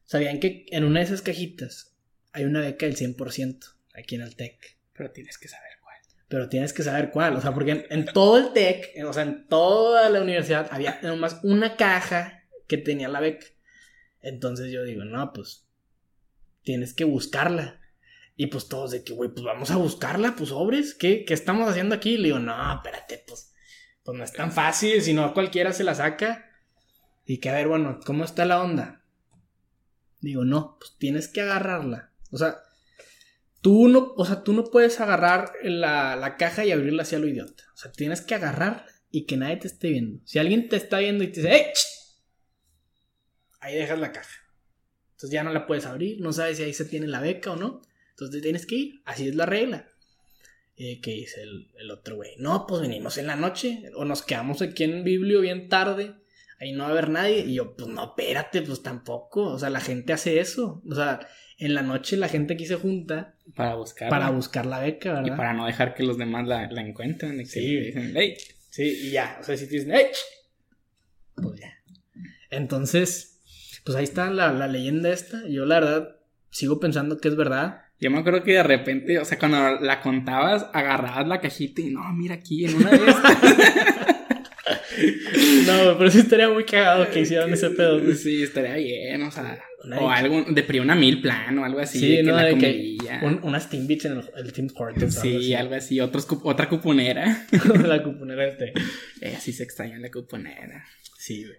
B: ¿sabían que en una de esas cajitas hay una beca del 100% aquí en el TEC?
A: Pero tienes que saber cuál.
B: Pero tienes que saber cuál, o sea, porque en, en todo el TEC, o sea, en toda la universidad había nomás una caja que tenía la beca. Entonces yo digo, no, pues tienes que buscarla. Y pues todos de que, güey, pues vamos a buscarla, pues sobres, ¿qué, ¿qué estamos haciendo aquí? Le digo, no, espérate, pues, pues no es tan fácil, si no cualquiera se la saca. Y que a ver, bueno, ¿cómo está la onda? Digo, no, pues tienes que agarrarla. O sea, tú no, o sea, tú no puedes agarrar la, la caja y abrirla hacia lo idiota. O sea, tienes que agarrar y que nadie te esté viendo. Si alguien te está viendo y te dice, ¡Ey! Ahí dejas la caja. Entonces ya no la puedes abrir, no sabes si ahí se tiene la beca o no. Entonces tienes que ir, así es la regla. Eh, ¿Qué dice el, otro güey? No, pues venimos en la noche o nos quedamos aquí en Biblio bien tarde. Ahí no va a haber nadie. Y yo, pues no, espérate, pues tampoco. O sea, la gente hace eso. O sea, en la noche la gente aquí se junta.
A: Para buscar.
B: Para buscar la beca, ¿verdad?
A: Y para no dejar que los demás la, encuentren. sí. Dicen, hey.
B: Sí, y ya. O sea, si te dicen, hey. Pues ya. Entonces, pues ahí está la, la leyenda esta. Yo la verdad sigo pensando que es verdad.
A: Yo me acuerdo que de repente, o sea, cuando la contabas, agarrabas la cajita y no, mira aquí en una de estas. <laughs>
B: no, pero sí estaría muy cagado que hicieran ese pedo.
A: Sí, estaría bien, o sea. o algo, de una mil plan o algo así. Sí, no, de
B: que unas Team Beats en el, Team Sports.
A: Sí, algo así, Otros, otra cuponera. <laughs>
B: la cuponera este.
A: Eh, así se extraña la cuponera.
B: Sí, güey.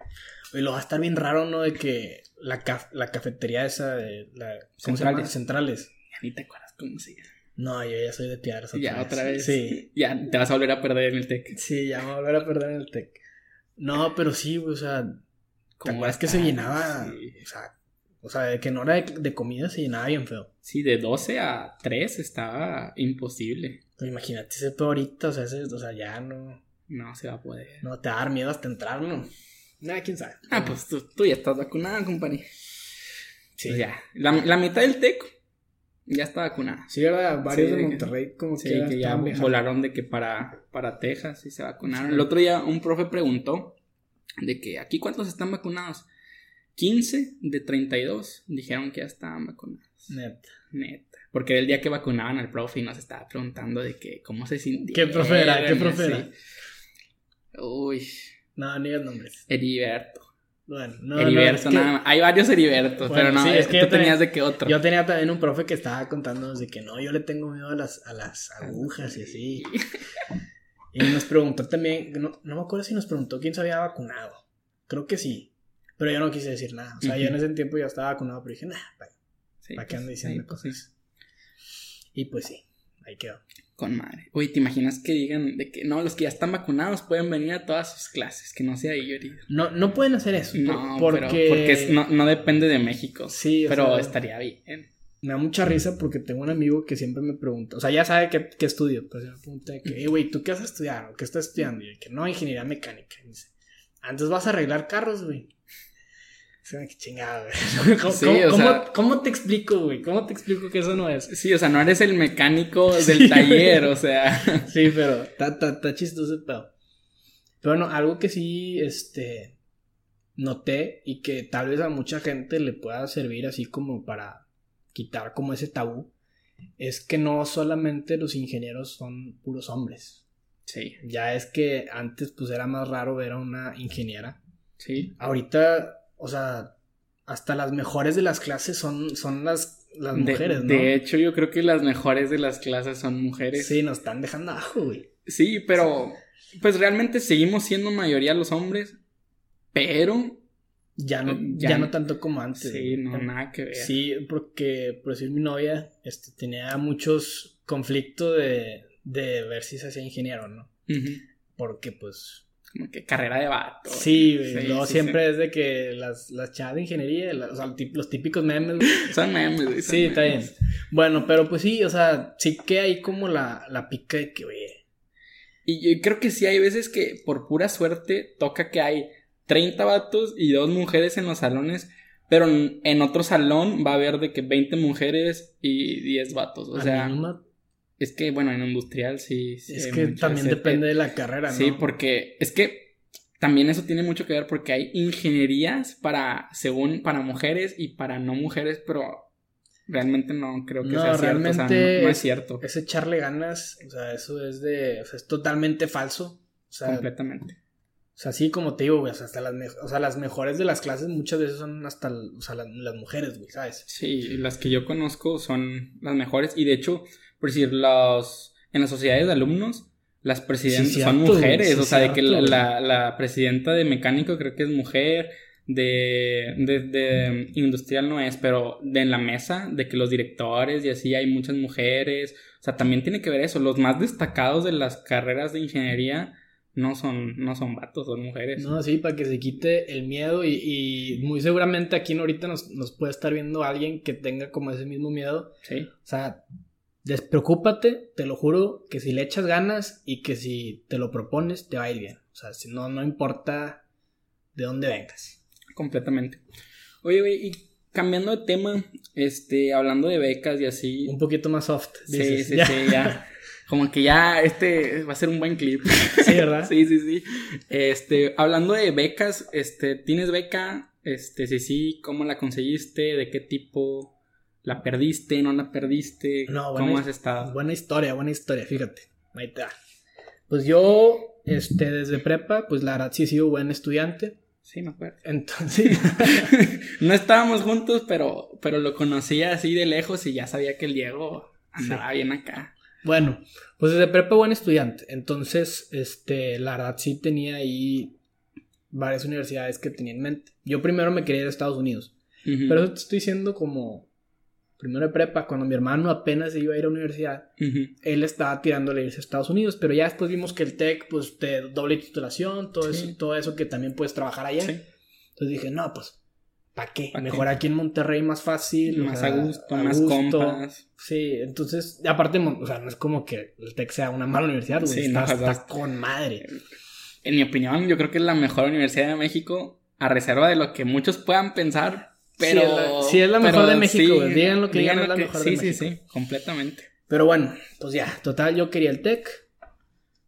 B: Y lo va a estar bien raro, ¿no? De que la, la cafetería esa de la, Centrales. Centrales
A: ni te acuerdas cómo se llama.
B: No, yo ya soy de piedras.
A: Ya, otra vez. Sí. Ya te vas a volver a perder en el TEC.
B: Sí, ya me voy a volver a perder en el TEC. No, pero sí, o sea. ¿Te acuerdas que se llenaba? O sea, o sea, de que en hora de, comida se llenaba bien feo.
A: Sí, de 12 a 3 estaba imposible.
B: imagínate ese peor ahorita, o sea, o sea, ya no.
A: No se va a poder.
B: No, te va a dar miedo hasta entrar, ¿no? Nada, quién sabe.
A: Ah, pues tú, ya estás vacunado, compañía. Sí. Pues ya. La, la mitad del TEC ya está vacunada.
B: Sí, ¿verdad? Varios de Monterrey como
A: sí, que, ya volaron de que para, para Texas y se vacunaron. El otro día un profe preguntó de que aquí cuántos están vacunados. 15 de 32 dijeron que ya estaban vacunados. Neta. Neta. Porque el día que vacunaban al profe y nos estaba preguntando de que cómo se sintía.
B: ¿Qué profe era? ¿Qué profe era?
A: Uy.
B: No, ni el nombre.
A: Heriberto. Bueno, no, Heriberto, nada más. Hay varios Heribertos, pero no, es que tú tenías de qué otro.
B: Yo tenía también un profe que estaba contándonos de que no, yo le tengo miedo a las, a las agujas y así. <laughs> y nos preguntó también, no, no me acuerdo si nos preguntó quién se había vacunado. Creo que sí. Pero yo no quise decir nada. O sea, yo en ese tiempo ya estaba vacunado, pero dije, nah, ¿para qué ando pues, diciendo pues, cosas? Y pues sí, ahí quedó.
A: Con madre. Uy, ¿te imaginas que digan de que no, los que ya están vacunados pueden venir a todas sus clases? Que no sea yo herido.
B: No, no pueden hacer eso.
A: No, porque, porque no, no, depende de México. Sí, pero estaría bien.
B: Me da mucha risa porque tengo un amigo que siempre me pregunta, o sea, ya sabe qué, qué estudio, pero se me pregunta que, güey, ¿tú qué vas a estudiar? ¿O qué estás estudiando? Y que no, ingeniería mecánica. Y dice, antes vas a arreglar carros, güey. Qué chingada, güey. <laughs> ¿Cómo, te explico, güey? ¿Cómo te explico que eso no es?
A: Sí, o sea, no eres el mecánico <laughs> del taller, o sea. <laughs>
B: sí, pero está, chistoso el pedo. Pero bueno, algo que sí, este, noté y que tal vez a mucha gente le pueda servir así como para quitar como ese tabú, es que no solamente los ingenieros son puros hombres. Sí. Ya es que antes pues era más raro ver a una ingeniera. Sí. Ahorita o sea, hasta las mejores de las clases son, son las las mujeres,
A: ¿no? De hecho, yo creo que las mejores de las clases son mujeres.
B: Sí, nos están dejando abajo, güey.
A: Sí, pero pues realmente seguimos siendo mayoría los hombres, pero
B: ya no, ya, no tanto como antes.
A: Sí, no, nada que ver.
B: Sí, porque, por decir, mi novia este, tenía muchos conflictos de, de ver si se hacía ingeniero, ¿no? Porque, pues...
A: Como que carrera de vato.
B: Sí, luego siempre es de que las, las chavas de ingeniería, o sea, los típicos memes. <laughs>
A: son memes, güey.
B: Sí, está bien. Bueno, pero pues sí, o sea, sí que hay como la, la pica de que, oye.
A: Y yo creo que sí hay veces que por pura suerte toca que hay 30 vatos y dos mujeres en los salones, pero en otro salón va a haber de que 20 mujeres y 10 vatos. O sea, es que, bueno, en industrial sí.
B: es que también depende de la carrera, ¿no?
A: Sí, porque es que también eso tiene mucho que ver porque hay ingenierías para, según, para mujeres y para no mujeres, pero realmente no creo que sea
B: realmente
A: cierto. O sea, no, es cierto.
B: Es echarle ganas, o sea, eso es de, o sea, es totalmente falso. O sea,
A: Completamente.
B: O sea, sí, como te digo, güey, o sea, hasta las, o sea, las mejores de las clases muchas veces son hasta, o sea, las, mujeres, güey, ¿sabes?
A: Sí, las que yo conozco son las mejores y de hecho, por decir, los, en las sociedades de alumnos, las presidentas son mujeres, o sea, de que la, la, presidenta de mecánico creo que es mujer, de, de, de, industrial no es, pero de en la mesa, de que los directores y así hay muchas mujeres, o sea, también tiene que ver eso, los más destacados de las carreras de ingeniería no son, no son vatos, son mujeres.
B: No, sí, para que se quite el miedo y, y muy seguramente aquí ahorita nos, nos, puede estar viendo alguien que tenga como ese mismo miedo.
A: Sí.
B: O sea, despreocúpate, te lo juro, que si le echas ganas y que si te lo propones, te va a ir bien. O sea, si no, no importa de dónde vengas.
A: Completamente. Oye, güey, y cambiando de tema, este, hablando de becas y así.
B: Un poquito más soft.
A: Sí, sí, sí, ya. Como que ya este va a ser un buen clip. <laughs>
B: Sí, ¿verdad?
A: sí, sí, sí. Este, hablando de becas, este, ¿tienes beca? Este, sí, sí, ¿cómo la conseguiste? ¿De qué tipo? ¿La perdiste? ¿No la perdiste? No, ¿Cómo has estado?
B: Buena historia, buena historia, fíjate. Ahí está. Pues yo, este, desde prepa, pues la verdad sí he sido buen estudiante.
A: Sí, me acuerdo.
B: Entonces, <laughs> <laughs>
A: no estábamos juntos, pero, pero lo conocía así de lejos y ya sabía que el Diego andaba bien acá.
B: Bueno, pues desde prepa buen estudiante. Entonces, este, la verdad sí tenía ahí varias universidades que tenía en mente. Yo primero me quería ir a Estados Unidos. Pero eso te estoy diciendo como primero de prepa, cuando mi hermano apenas iba a ir a la universidad, él estaba tirándole irse a Estados Unidos, pero ya después vimos que el TEC, pues, te doble titulación, todo, eso, todo eso que también puedes trabajar allá. Entonces dije, no, pues, ¿Para qué? Mejor aquí en Monterrey más fácil.
A: Más a gusto, más compas.
B: Sí, entonces, aparte, o sea, no es como que el TEC sea una mala universidad, güey. Sí, está, con madre.
A: En mi opinión, yo creo que es la mejor universidad de México, a reserva de lo que muchos puedan pensar, pero...
B: Sí, es la, mejor de México, Digan lo que digan, es la mejor
A: de
B: México. Sí,
A: sí, sí, completamente.
B: Pero bueno, pues ya, total, yo quería el TEC.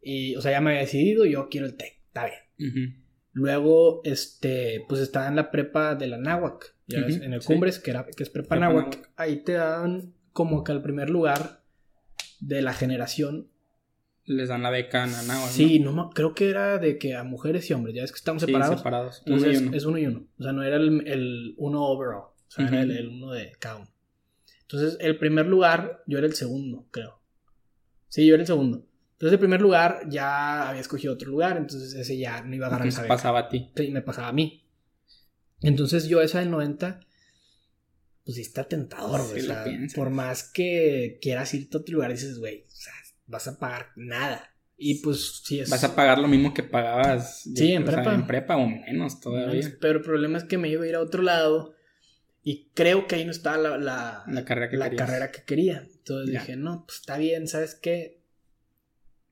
B: Y, o sea, ya me había decidido, yo quiero el TEC, está bien. Luego, este, pues estaba en la prepa de la Náhuac, ya en el Cumbres, que, era, que es prepa, Náhuac. Ahí te dan como que al primer lugar de la generación.
A: Les dan la beca la Náhuac.
B: Sí, ¿no? creo que era de que a mujeres y hombres, ya es que estamos separados.
A: separados.
B: Entonces es uno y uno. O sea, no era el, uno overall, o sea, era el, uno de cada uno. Entonces, el primer lugar, yo era el segundo, creo. Sí, yo era el segundo. Entonces, en primer lugar, ya había escogido otro lugar, entonces ese ya no iba a agarrar esa
A: pasaba a ti.
B: Sí, me pasaba a mí. Entonces, yo esa del 90, pues sí está tentador, güey. por más que quieras irte a otro lugar, dices, güey, o sea, vas a pagar nada. Y pues sí es.
A: Vas a pagar lo mismo que pagabas.
B: Sí, en prepa.
A: en prepa o menos todavía.
B: pero el problema es que me iba a ir a otro lado. Y creo que ahí no estaba la,
A: la, carrera, que
B: la carrera que quería. Entonces dije, no, pues está bien, ¿sabes qué?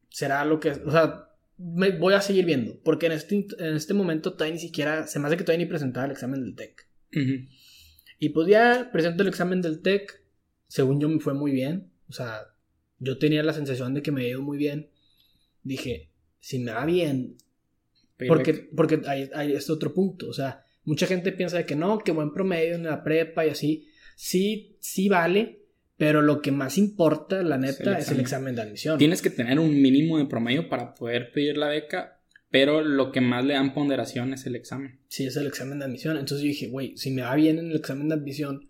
B: será lo que... O sea, me voy a seguir viendo. Porque en este, en este momento todavía ni siquiera... Se me hace que todavía ni presentaba el examen del TEC. Y pues ya presento el examen del TEC. Según yo me fue muy bien. O sea, yo tenía la sensación de que me había ido muy bien. Dije, si me va bien... Porque, porque hay, hay este otro punto. O sea, mucha gente piensa de que no, que buen promedio en la prepa y así. Sí, sí vale, pero lo que más importa, la neta, es el, examen de admisión.
A: Tienes que tener un mínimo de promedio para poder pedir la beca, pero lo que más le dan ponderación es el examen.
B: Sí, es el examen de admisión. Entonces yo dije, güey, si me va bien en el examen de admisión,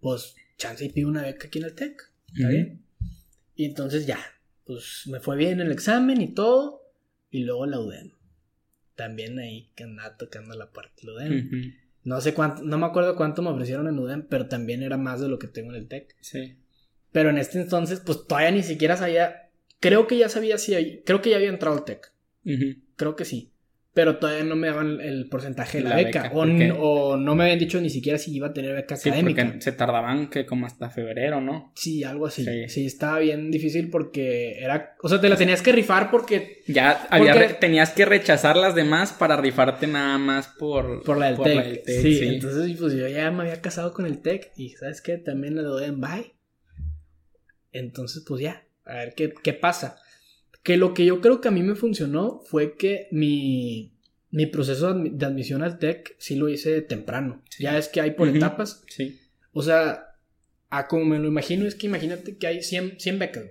B: pues chance y pido una beca aquí en el TEC. ¿Está bien? Y entonces ya, pues me fue bien el examen y todo. Y luego la UDEM. También ahí que andaba tocando la parte de la UDEM. No sé cuánto, no me acuerdo cuánto me ofrecieron en UDEM, pero también era más de lo que tengo en el TEC. Sí. Pero en este entonces, pues todavía ni siquiera sabía. Creo que ya sabía si. Creo que ya había entrado al TEC. Creo que sí pero todavía no me daban el porcentaje de la, beca. o, no me habían dicho ni siquiera si iba a tener beca
A: sí, Porque se tardaban que como hasta febrero, ¿no?
B: Sí, algo así. Sí. estaba bien difícil porque era. O sea, te la tenías que rifar porque.
A: Ya había tenías que rechazar las demás para rifarte nada más por.
B: Por la del TEC. sí, entonces pues yo ya me había casado con el TEC y ¿sabes qué? También le doy en bye. Entonces, pues ya, a ver qué, qué pasa. Que lo que yo creo que a mí me funcionó fue que mi, mi proceso de admisión al TEC sí lo hice temprano. Ya es que hay por etapas. Sí. O sea, a como me lo imagino es que imagínate que hay 100, 100 becas.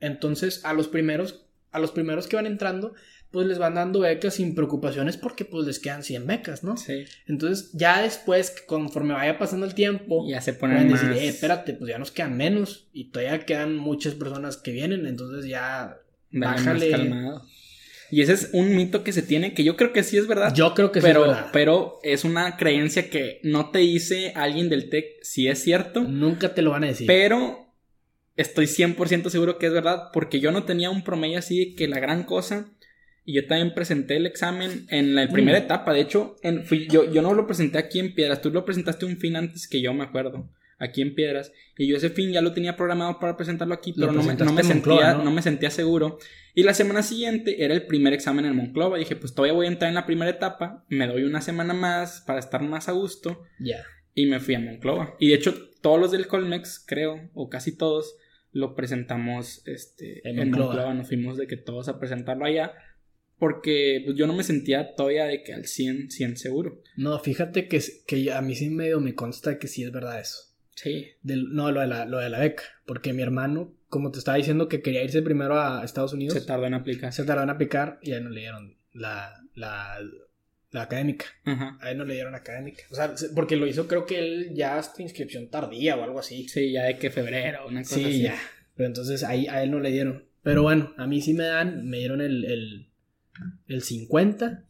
B: Entonces, a los primeros, a los primeros que van entrando, pues les van dando becas sin preocupaciones porque pues les quedan 100 becas, ¿no? Sí. Entonces, ya después, conforme vaya pasando el tiempo,
A: ya se ponen más... decir,
B: eh, espérate, pues ya nos quedan menos y todavía quedan muchas personas que vienen, entonces ya Bájale.
A: calmado. Y ese es un mito que se tiene, que yo creo que sí es verdad.
B: Yo creo que
A: pero,
B: sí es verdad.
A: Pero es una creencia que no te dice alguien del TEC si es cierto.
B: Nunca te lo van a decir.
A: Pero estoy 100% seguro que es verdad, porque yo no tenía un promedio así que la gran cosa. Y yo también presenté el examen en la primera mm. etapa. De hecho, en, fui, yo, yo no lo presenté aquí en Piedras. Tú lo presentaste un fin antes que yo, me acuerdo aquí en Piedras. Y yo ese fin ya lo tenía programado para presentarlo aquí, pero no me, sentía, ¿no? me sentía seguro. Y la semana siguiente era el primer examen en Monclova. dije, pues todavía voy a entrar en la primera etapa, me doy una semana más para estar más a gusto. Ya. Y me fui a Monclova. Y de hecho, todos los del Colmex, creo, o casi todos, lo presentamos este, en, Monclova. Nos fuimos de que todos a presentarlo allá. Porque pues, yo no me sentía todavía de que al 100, 100 seguro.
B: No, fíjate que, que a mí sí medio me consta que sí es verdad eso. Sí. no, lo de, la, lo de la beca. Porque mi hermano, como te estaba diciendo que quería irse primero a Estados Unidos.
A: Se tardó en aplicar.
B: Se tardó en aplicar y a él no le dieron la, la, la académica. A él no le dieron académica. O sea, porque lo hizo creo que él ya hasta inscripción tardía o algo así.
A: Sí, ya de que febrero, una cosa sí, ya.
B: Pero entonces ahí a él no le dieron. Pero bueno, a mí sí me dan, me dieron el, el, el 50.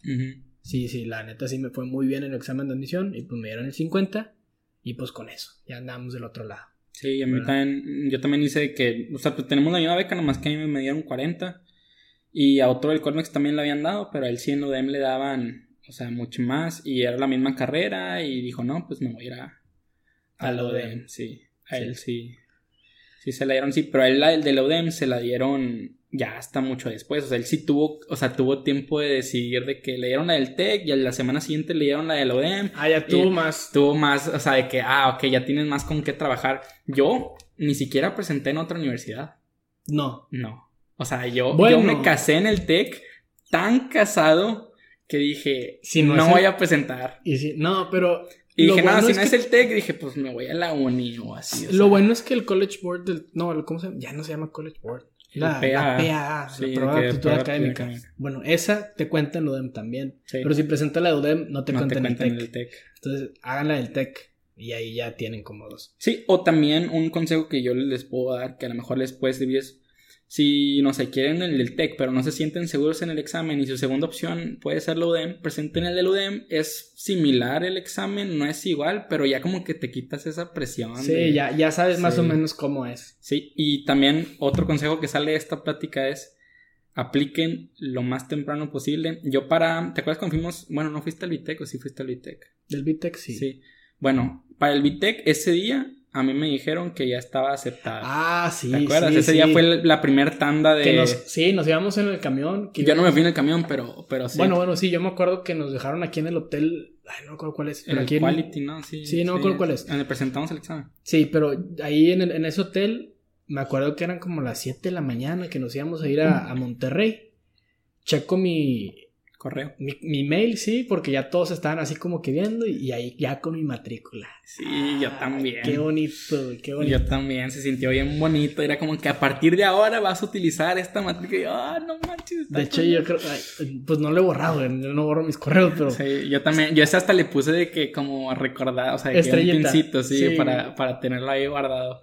B: Sí, sí, la neta sí me fue muy bien en el examen de admisión y pues me dieron el 50. Y pues con eso, ya andamos del otro lado.
A: Sí, a mí también, yo también hice que, o sea, pues tenemos la misma beca, nomás que a mí me dieron 40. Y a otro del Colmex también le habían dado, pero a él sí en UDEM le daban, o sea, mucho más. Y era la misma carrera y dijo, no, pues me voy a ir a, a la UDEM. Sí, a él sí. Sí se la dieron, sí, pero a él la, el de la UDEM se la dieron ya hasta mucho después. O sea, él sí tuvo, o sea, tuvo tiempo de decidir de que le dieron la del TEC y a la semana siguiente le dieron la del ODEM.
B: Ah, ya tuvo más.
A: Tuvo más, o sea, de que, ah, ok, ya tienes más con qué trabajar. Yo ni siquiera presenté en otra universidad.
B: No.
A: No. O sea, yo, yo me casé en el TEC tan casado que dije, si no, no voy a presentar.
B: Y si, no, pero
A: y dije, no, si no es, el TEC, dije, pues me voy a la uni o así.
B: lo bueno es que el College Board del. No, ¿cómo se llama? Ya no se llama College Board. La, PA, la PA, académica. Bueno, esa te cuenta en UDEM también. Pero si presenta la de UDEM, no te no cuenta, en, el TEC. Entonces, hagan la del TEC. Y ahí ya tienen como dos.
A: Sí, o también un consejo que yo les puedo dar, que a lo mejor les puede servir es si, no sé, quieren el del TEC, pero no se sienten seguros en el examen y su segunda opción puede ser la UDEM, presenten el del UDEM. Es similar el examen, no es igual, pero ya como que te quitas esa presión.
B: Sí, ya, ya sabes más o menos cómo es.
A: Sí, y también otro consejo que sale de esta plática es apliquen lo más temprano posible. Yo para, ¿te acuerdas cuando fuimos? Bueno, no fuiste al BITEC o sí fuiste al BITEC.
B: Del BITEC sí.
A: Sí. Bueno, para el BITEC ese día a mí me dijeron que ya estaba aceptada.
B: Ah, sí.
A: ¿Te acuerdas? Ese día fue la primera tanda de.
B: sí, nos íbamos en el camión.
A: yo no me fui en el camión, pero, pero sí.
B: Bueno, bueno, sí, yo me acuerdo que nos dejaron aquí en el hotel. Ay, no me acuerdo cuál es.
A: Pero
B: aquí
A: Quality, ¿no?
B: Sí. Sí, no me acuerdo cuál es.
A: Donde presentamos el examen.
B: Sí, pero ahí en, en ese hotel, me acuerdo que eran como las 7 de la mañana que nos íbamos a ir a, a Monterrey. Checo mi,
A: correo.
B: Mi, mi, mail sí, porque ya todos estaban así como que viendo y, ahí ya con mi matrícula.
A: Sí, yo también.
B: Qué bonito, qué bonito.
A: Yo también, se sintió bien bonito. Era como que a partir de ahora vas a utilizar esta matrícula. Y yo, ah, no manches.
B: De hecho, yo creo, pues no lo he borrado, yo no borro mis correos, pero.
A: Sí, yo también, yo ese hasta le puse de que como recordar, o sea, que un pincito, sí, Para, para tenerlo ahí guardado.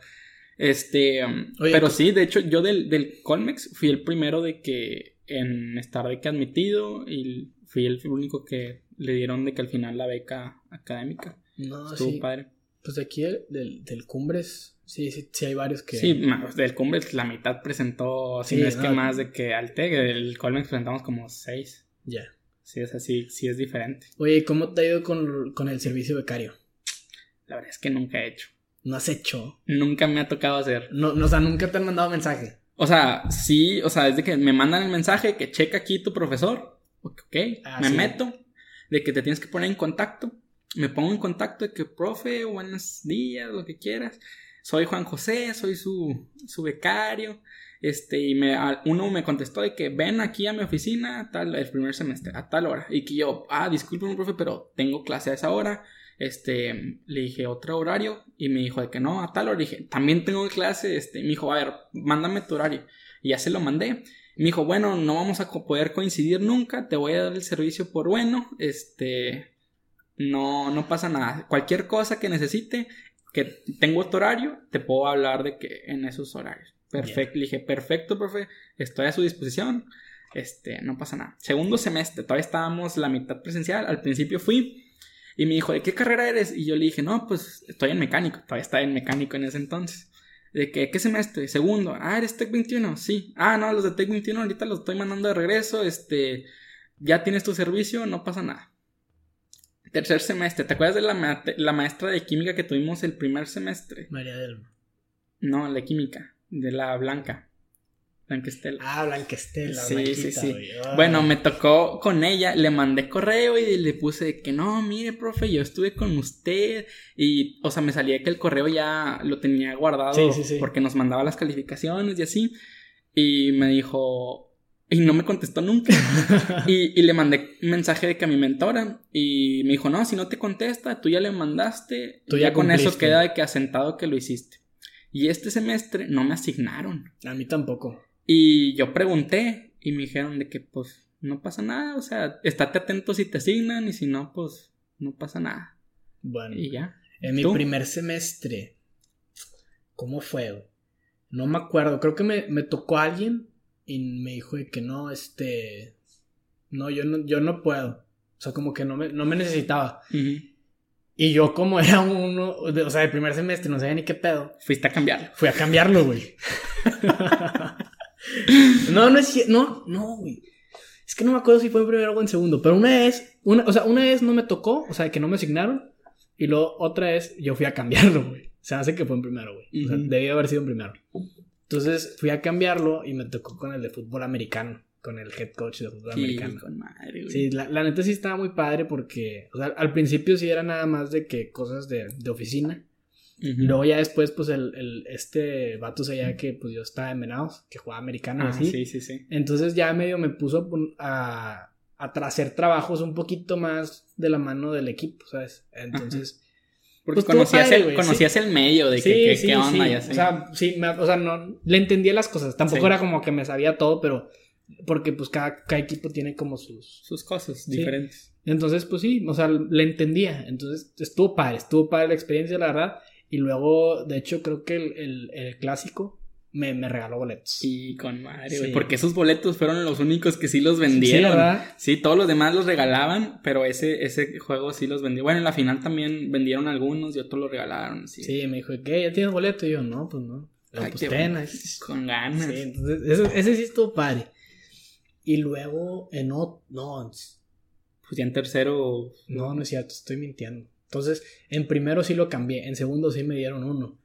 A: Este, pero sí, de hecho, yo del, del Colmex fui el primero de que en estar de que admitido y fui el único que le dieron de que al final la beca académica. No, Estuvo padre.
B: Pues aquí del, del Cumbres, sí, sí, sí hay varios que...
A: Sí, del Cumbres la mitad presentó, si no es que más de que al TEC, el Colmex presentamos como seis. Ya. Sí, es así, sí es diferente.
B: Oye, ¿cómo te ha ido con, con el servicio becario?
A: La verdad es que nunca he hecho.
B: ¿No has hecho?
A: Nunca me ha tocado hacer.
B: No, no o sea, nunca te han mandado mensaje.
A: O sea, sí, o sea, desde que me mandan el mensaje que checa aquí tu profesor, ok, ah, me meto, de que te tienes que poner en contacto, me pongo en contacto de que, profe, buenos días, lo que quieras, soy Juan José, soy su, su becario, este, y me, uno me contestó de que ven aquí a mi oficina, tal, el primer semestre, a tal hora, y que yo, ah, disculpen, profe, pero tengo clase a esa hora, este, le dije otro horario y me dijo de que no, a tal hora. Le dije, también tengo clase, este, me dijo, a ver, mándame tu horario. Y ya se lo mandé. Me dijo, bueno, no vamos a poder coincidir nunca, te voy a dar el servicio por bueno, este, no, no pasa nada. Cualquier cosa que necesite, que tengo otro horario, te puedo hablar de que en esos horarios. Perfecto, le dije, perfecto, profe, estoy a su disposición, este, no pasa nada. Segundo semestre, todavía estábamos la mitad presencial, al principio fui, y me dijo, ¿de qué carrera eres? Y yo le dije, no, pues estoy en mecánico. Todavía estaba en mecánico en ese entonces. ¿De qué, qué semestre? Segundo. Ah, ¿eres Tech 21? Sí. Ah, no, los de Tech 21 ahorita los estoy mandando de regreso. Este, ya tienes tu servicio, no pasa nada. Tercer semestre. ¿Te acuerdas de la, la maestra de química que tuvimos el primer semestre?
B: María del...
A: No, la química. De la blanca. Blanquestela.
B: Ah, Blanquestela. Sí, sí, sí.
A: Bueno, me tocó con ella, le mandé correo y le puse que no, mire, profe, yo estuve con usted. Y, o sea, me salía que el correo ya lo tenía guardado porque nos mandaba las calificaciones y así. Y me dijo, y no me contestó nunca. <laughs> y, y, le mandé un mensaje de que a mi mentora. Y me dijo, no, si no te contesta, tú ya le mandaste. Tú ya, con eso queda de que asentado que lo hiciste. Y este semestre no me asignaron.
B: A mí tampoco.
A: Y yo pregunté y me dijeron de que pues no pasa nada, o sea, estate atento si te asignan y si no, pues no pasa nada.
B: Bueno. Y ya. En mi primer semestre, ¿cómo fue? No me acuerdo, creo que me, me tocó alguien y me dijo de que no, este, no, yo no, yo no puedo. O sea, como que no me, no me necesitaba. Y yo como era uno, o sea, el primer semestre no sabía ni qué pedo.
A: Fuiste a cambiarlo.
B: Fui a cambiarlo, güey. <laughs> no, no es no, no, güey. Es que no me acuerdo si fue en primero o en segundo, pero una vez, una, o sea, una vez no me tocó, o sea, que no me asignaron, y luego otra vez yo fui a cambiarlo, güey. Se hace que fue en primero, güey. O sea, debía haber sido en primero. Entonces fui a cambiarlo y me tocó con el de fútbol americano, con el head coach de fútbol americano. Sí, la, neta sí estaba muy padre porque, o sea, al principio sí era nada más de que cosas de, de oficina. Luego ya después, pues, el, el, este vato sabía que, pues, yo estaba en Venados, que jugaba americano
A: ah, así. Sí, sí, sí.
B: Entonces ya medio me puso a, a hacer trabajos un poquito más de la mano del equipo, ¿sabes? Entonces... <laughs>
A: Porque pues, conocías, el, conocías el medio de que, qué onda
B: y así. O sea, sí, o sea, no, le entendía las cosas. Tampoco era como que me sabía todo, pero... Porque, pues, cada, cada equipo tiene como sus...
A: Sus cosas diferentes.
B: Entonces, pues sí, o sea, le entendía. Entonces, estuvo padre, estuvo padre la experiencia, la verdad. Y luego, de hecho, creo que el, el, clásico me, me, regaló boletos.
A: Sí, con madre, Porque esos boletos fueron los únicos que sí los vendieron. Sí, ¿verdad? Sí, todos los demás los regalaban, pero ese, ese juego sí los vendía. Bueno, en la final también vendieron algunos y otros los regalaron. Sí,
B: sí me dijo, ¿qué? ¿Ya tienes boleto? Y yo, no, pues no. Pero pues
A: Con ganas.
B: Sí, entonces, ese sí estuvo padre. Y luego en otro, no.
A: Pues ya en tercero.
B: No, no es cierto, estoy mintiendo. Entonces, en primero sí lo cambié, en segundo sí me dieron uno.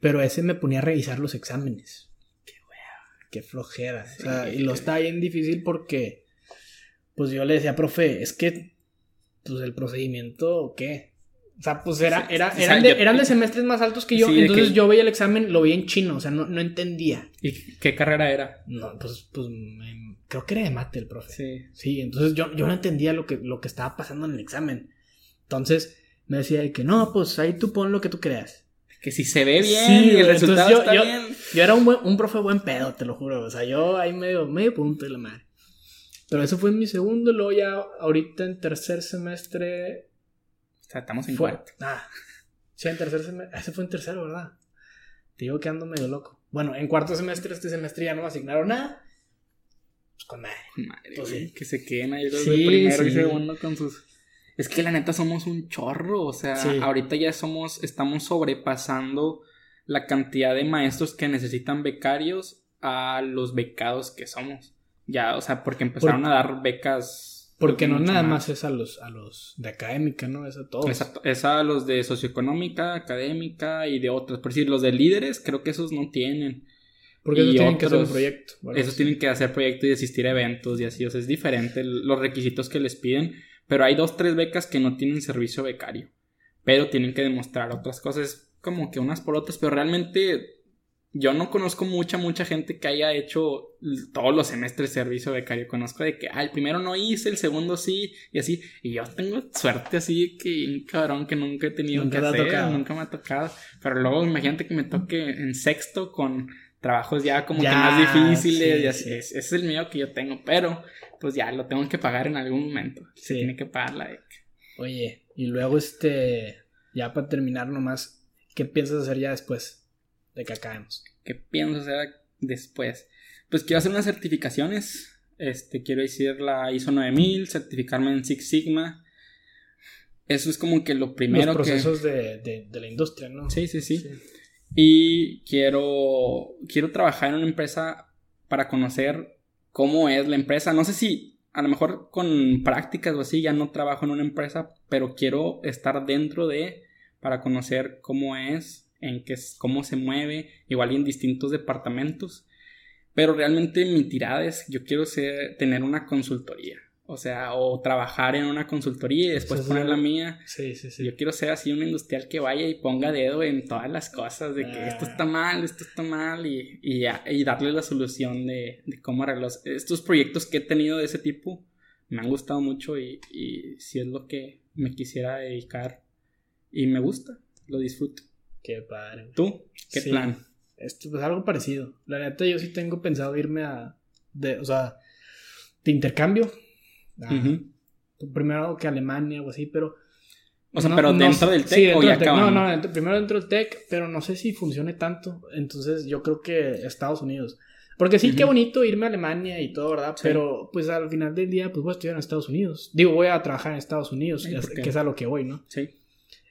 B: Pero ese me ponía a revisar los exámenes. Qué wea, qué flojera. o sea, y lo está bien difícil porque, pues yo le decía, profe, es que, pues el procedimiento, ¿qué? O sea, pues era, era, eran, de, eran, de, semestres más altos que yo. entonces yo veía el examen, lo veía en chino. O sea, no, no entendía.
A: ¿Y qué carrera era?
B: No, pues, pues creo que era de mate el profe. Sí. Sí, entonces yo, yo no entendía lo que, lo que estaba pasando en el examen. Entonces me decía que no, pues ahí tú pon lo que tú creas.
A: Que si se ve bien y el resultado
B: yo,
A: está
B: yo,
A: bien.
B: Yo era un, buen, un profe buen pedo, te lo juro. O sea, yo ahí medio, medio punto de la madre. Pero eso fue en mi segundo, luego ya ahorita en tercer semestre
A: sea, estamos en cuarto.
B: Ah, sí, en tercer semestre. Ese fue en tercero, ¿verdad? Te digo que ando medio loco. Bueno, en cuarto semestre, este semestre ya no me asignaron nada. Pues con madre.
A: Madre, pues, sí. que se queden ahí los sí, primero y segundo con sus. Es que la neta somos un chorro. O sea, ahorita ya somos. Estamos sobrepasando la cantidad de maestros que necesitan becarios a los becados que somos. Ya, o sea, porque empezaron a dar becas
B: porque no nada más. es a los, a los de académica, ¿no? Es a todos.
A: Es a los de socioeconómica, académica y de otras. Por decir, los de líderes, creo que esos no tienen.
B: Porque esos tienen que hacer un proyecto.
A: esos tienen que hacer proyecto y asistir a eventos y así. O sea, es diferente los requisitos que les piden. Pero hay dos, tres becas que no tienen servicio becario. Pero tienen que demostrar otras cosas, como que unas por otras. Pero realmente yo no conozco mucha, mucha gente que haya hecho todos los semestres servicio becario. Conozco de que, ah, el primero no hice, el segundo sí, y así. Y yo tengo suerte así que un cabrón que nunca he tenido nunca que hacer, nunca me ha tocado. Pero luego imagínate que me toque en sexto con trabajos ya como que más difíciles y así. Ese es el miedo que yo tengo, pero pues ya lo tengo que pagar en algún momento. Se tiene que pagar la beca.
B: Oye, y luego este, ya para terminar nomás, ¿qué piensas hacer ya después? de que acabemos.
A: ¿Qué pienso hacer después? Pues quiero hacer unas certificaciones. Este, quiero decir la ISO 9000, certificarme en Six Sigma. Eso es como que lo primero
B: Los procesos de, la industria, ¿no?
A: Sí, sí, sí, Y quiero, quiero trabajar en una empresa para conocer cómo es la empresa. No sé si a lo mejor con prácticas o así ya no trabajo en una empresa, pero quiero estar dentro de para conocer cómo es en qué, cómo se mueve, igual en distintos departamentos. Pero realmente mi tirada es, yo quiero ser, tener una consultoría. O sea, o trabajar en una consultoría y después poner la mía.
B: Sí, sí, sí.
A: Yo quiero ser así un industrial que vaya y ponga dedo en todas las cosas, de que esto está mal, esto está mal, y, y, y darle la solución de, de cómo arreglar estos proyectos que he tenido de ese tipo. Me han gustado mucho y, y si es lo que me quisiera dedicar y me gusta, lo disfruto.
B: Qué padre.
A: ¿Tú? ¿Qué plan?
B: Esto, pues algo parecido. La neta, yo sí tengo pensado irme a. De, o sea, de intercambio. Primero que Alemania o así, pero.
A: O sea, pero dentro del TEC o ya
B: No, no, primero dentro del TEC, pero no sé si funcione tanto. Entonces, yo creo que Estados Unidos. Porque sí, qué bonito irme a Alemania y todo, ¿verdad? Pero pues al final del día, pues voy a estudiar en Estados Unidos. Digo, voy a trabajar en Estados Unidos, que es a lo que voy, ¿no?
A: Sí.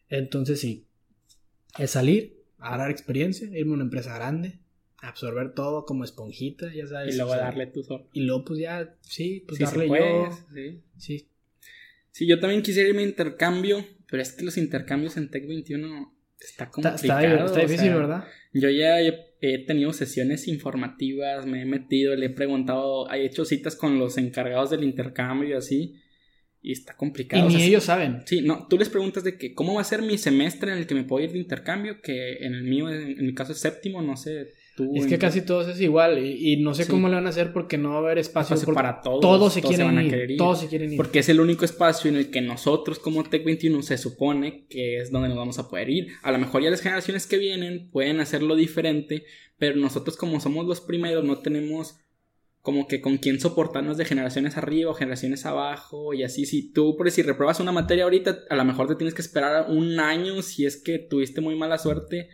B: Entonces sí, es salir, agarrar experiencia, irme a una empresa grande, absorber todo como esponjita, ya sabes.
A: Y luego darle tu solo.
B: Y luego pues ya, sí, pues darle yo. Sí. sí.
A: Sí, yo también quisiera irme a intercambio, pero es que los intercambios en Tech 21 está complicado.
B: Está, está difícil, ¿verdad?
A: Yo ya he, tenido sesiones informativas, me he metido, le he preguntado, he hecho citas con los encargados del intercambio y así. Y está complicado.
B: Y ni ellos saben.
A: Sí, no, tú les preguntas de que cómo va a ser mi semestre en el que me puedo ir de intercambio, que en el mío, en, mi caso es séptimo, no sé. Tú
B: es que casi todos es igual y, no sé cómo le van a hacer porque no va a haber espacio,
A: para todos.
B: Todos se quieren ir, Todos se quieren ir.
A: Porque es el único espacio en el que nosotros como Tech 21 se supone que es donde nos vamos a poder ir. A lo mejor ya las generaciones que vienen pueden hacerlo diferente, pero nosotros como somos los primeros no tenemos como que con quién soportarnos de generaciones arriba o generaciones abajo y así. Si tú, por si repruebas una materia ahorita, a lo mejor te tienes que esperar un año si es que tuviste muy mala suerte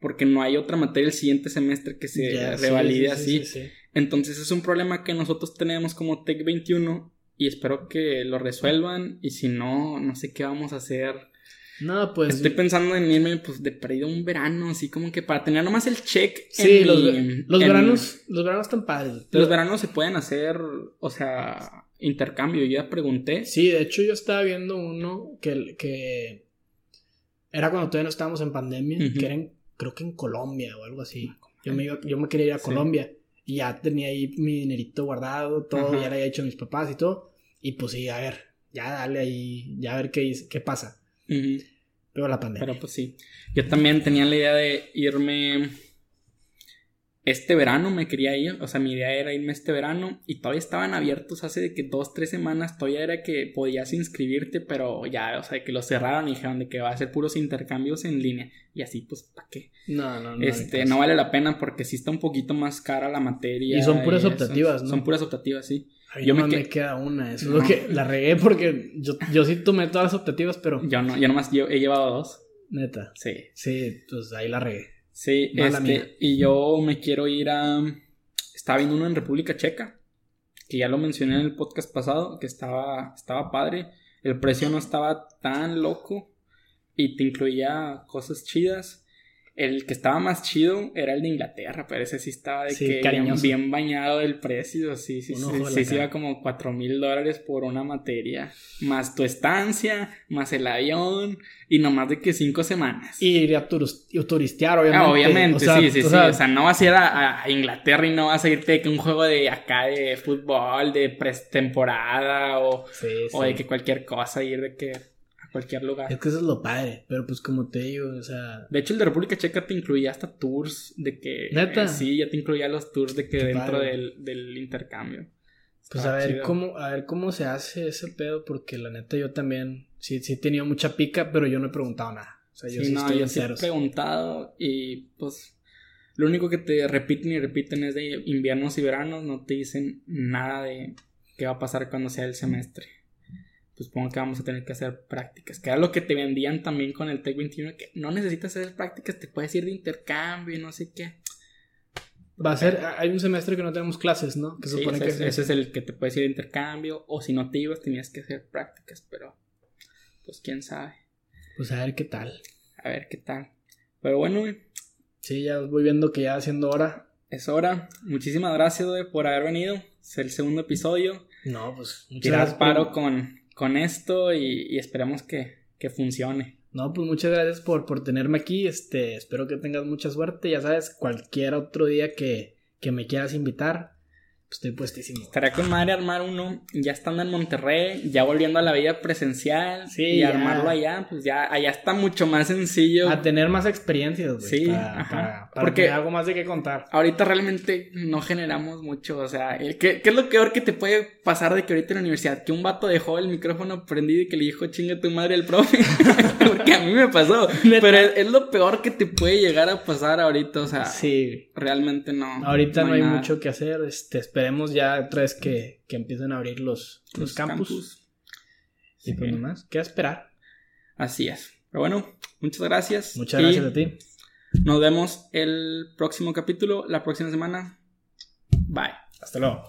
A: porque no hay otra materia el siguiente semestre que se revalide así. Entonces es un problema que nosotros tenemos como Tech 21 y espero que lo resuelvan y si no, no sé qué vamos a hacer
B: no, pues.
A: Estoy pensando en irme, pues, de perdido un verano, así como que para tener nomás el check.
B: Sí, los, veranos. Los veranos están padres.
A: Los veranos se pueden hacer, o sea, intercambio. Yo ya pregunté.
B: Sí, de hecho, yo estaba viendo uno que. que era cuando todavía no estábamos en pandemia, que era creo que en Colombia o algo así. Ah, yo me, yo me quería ir a Colombia y ya tenía ahí mi dinerito guardado, todo, ya le había hecho a mis papás y todo. Y pues sí, a ver, ya dale ahí, ya a ver qué, qué pasa. Pero la pandemia.
A: Pero pues sí. Yo también tenía la idea de irme este verano me quería ir, o sea, mi idea era irme este verano y todavía estaban abiertos hace de que dos, tres semanas, todavía era que podías inscribirte, pero ya, o sea, que lo cerraron y dijeron de que va a ser puros intercambios en línea y así, pues, ¿para qué?
B: No, no, no.
A: Este, no vale la pena porque sí está un poquito más cara la materia.
B: Y son puras optativas, ¿no?
A: Son puras optativas, sí.
B: yo me, queda una, eso es lo que la regué porque yo, yo sí tomé todas las optativas, pero...
A: Yo no, yo nomás he llevado dos.
B: Neta.
A: Sí.
B: Sí, pues ahí la regué.
A: Sí, este, y yo me quiero ir a... Estaba viendo uno en República Checa, que ya lo mencioné en el podcast pasado, que estaba, estaba padre. El precio no estaba tan loco y te incluía cosas chidas. El que estaba más chido era el de Inglaterra, pero ese sí estaba de que bien, bañado del precio. Sí, sí, sí. Sí, sí, iba como cuatro mil dólares por una materia. Más tu estancia, más el avión. Y nomás de que cinco semanas.
B: Y ir a turistear, obviamente. Ah,
A: obviamente, sí, sí, sí. O sea, no vas a ir a, Inglaterra y no vas a irte de que un juego de acá de fútbol, de pretemporada o, o de que cualquier cosa, ir de que cualquier lugar.
B: Es que eso es lo padre, pero pues como te digo, o sea...
A: De hecho, el de República Checa te incluía hasta tours de que... ¿Neta? sí, ya te incluía los tours de que dentro del, intercambio.
B: Pues a ver, cómo, a ver cómo se hace ese pedo, porque la neta yo también sí, sí he tenido mucha pica, pero yo no he preguntado nada. O sea, yo sí,
A: no, yo sí he preguntado y pues lo único que te repiten y repiten es de inviernos y veranos, no te dicen nada de qué va a pasar cuando sea el semestre pues supongo que vamos a tener que hacer prácticas. Que era lo que te vendían también con el Tech 21, que no necesitas hacer prácticas, te puedes ir de intercambio y no sé qué.
B: Va a ser, hay un semestre que no tenemos clases, ¿no? Que
A: supone ese, que ese es el que te puedes ir de intercambio, o si no te ibas tenías que hacer prácticas, pero pues quién sabe.
B: Pues a ver qué tal.
A: A ver qué tal. Pero bueno,
B: Sí, ya voy viendo que ya haciendo hora.
A: Es hora. Muchísimas gracias, por haber venido. Es el segundo episodio.
B: No, pues
A: muchas gracias. paro con, con esto y, esperemos que, funcione.
B: No, pues muchas gracias por, por tenerme aquí. Este, espero que tengas mucha suerte. Ya sabes, cualquier otro día que, que me quieras invitar, Estoy puestísimo.
A: Estaría con madre armar uno, ya estando en Monterrey, ya volviendo a la vida presencial. Sí, y armarlo allá, pues ya allá está mucho más sencillo.
B: A tener más experiencias, güey.
A: Sí, ajá.
B: Porque algo más de qué contar.
A: Ahorita realmente no generamos mucho, o sea, eh, ¿qué, ¿qué, es lo peor que te puede pasar de que ahorita en la universidad? Que un vato dejó el micrófono prendido y que le dijo chinga tu madre el profe. <laughs> Porque a mí me pasó. Pero es, lo peor que te puede llegar a pasar ahorita, o sea. Sí. Realmente no.
B: Ahorita no hay, mucho que hacer, este esperemos ya otra vez que, que empiecen a abrir los, los, campus. Y pues nomás, ¿qué esperar?
A: Así es. Pero bueno, muchas gracias.
B: Muchas gracias a ti.
A: Nos vemos el próximo capítulo, la próxima semana. Bye.
B: Hasta luego.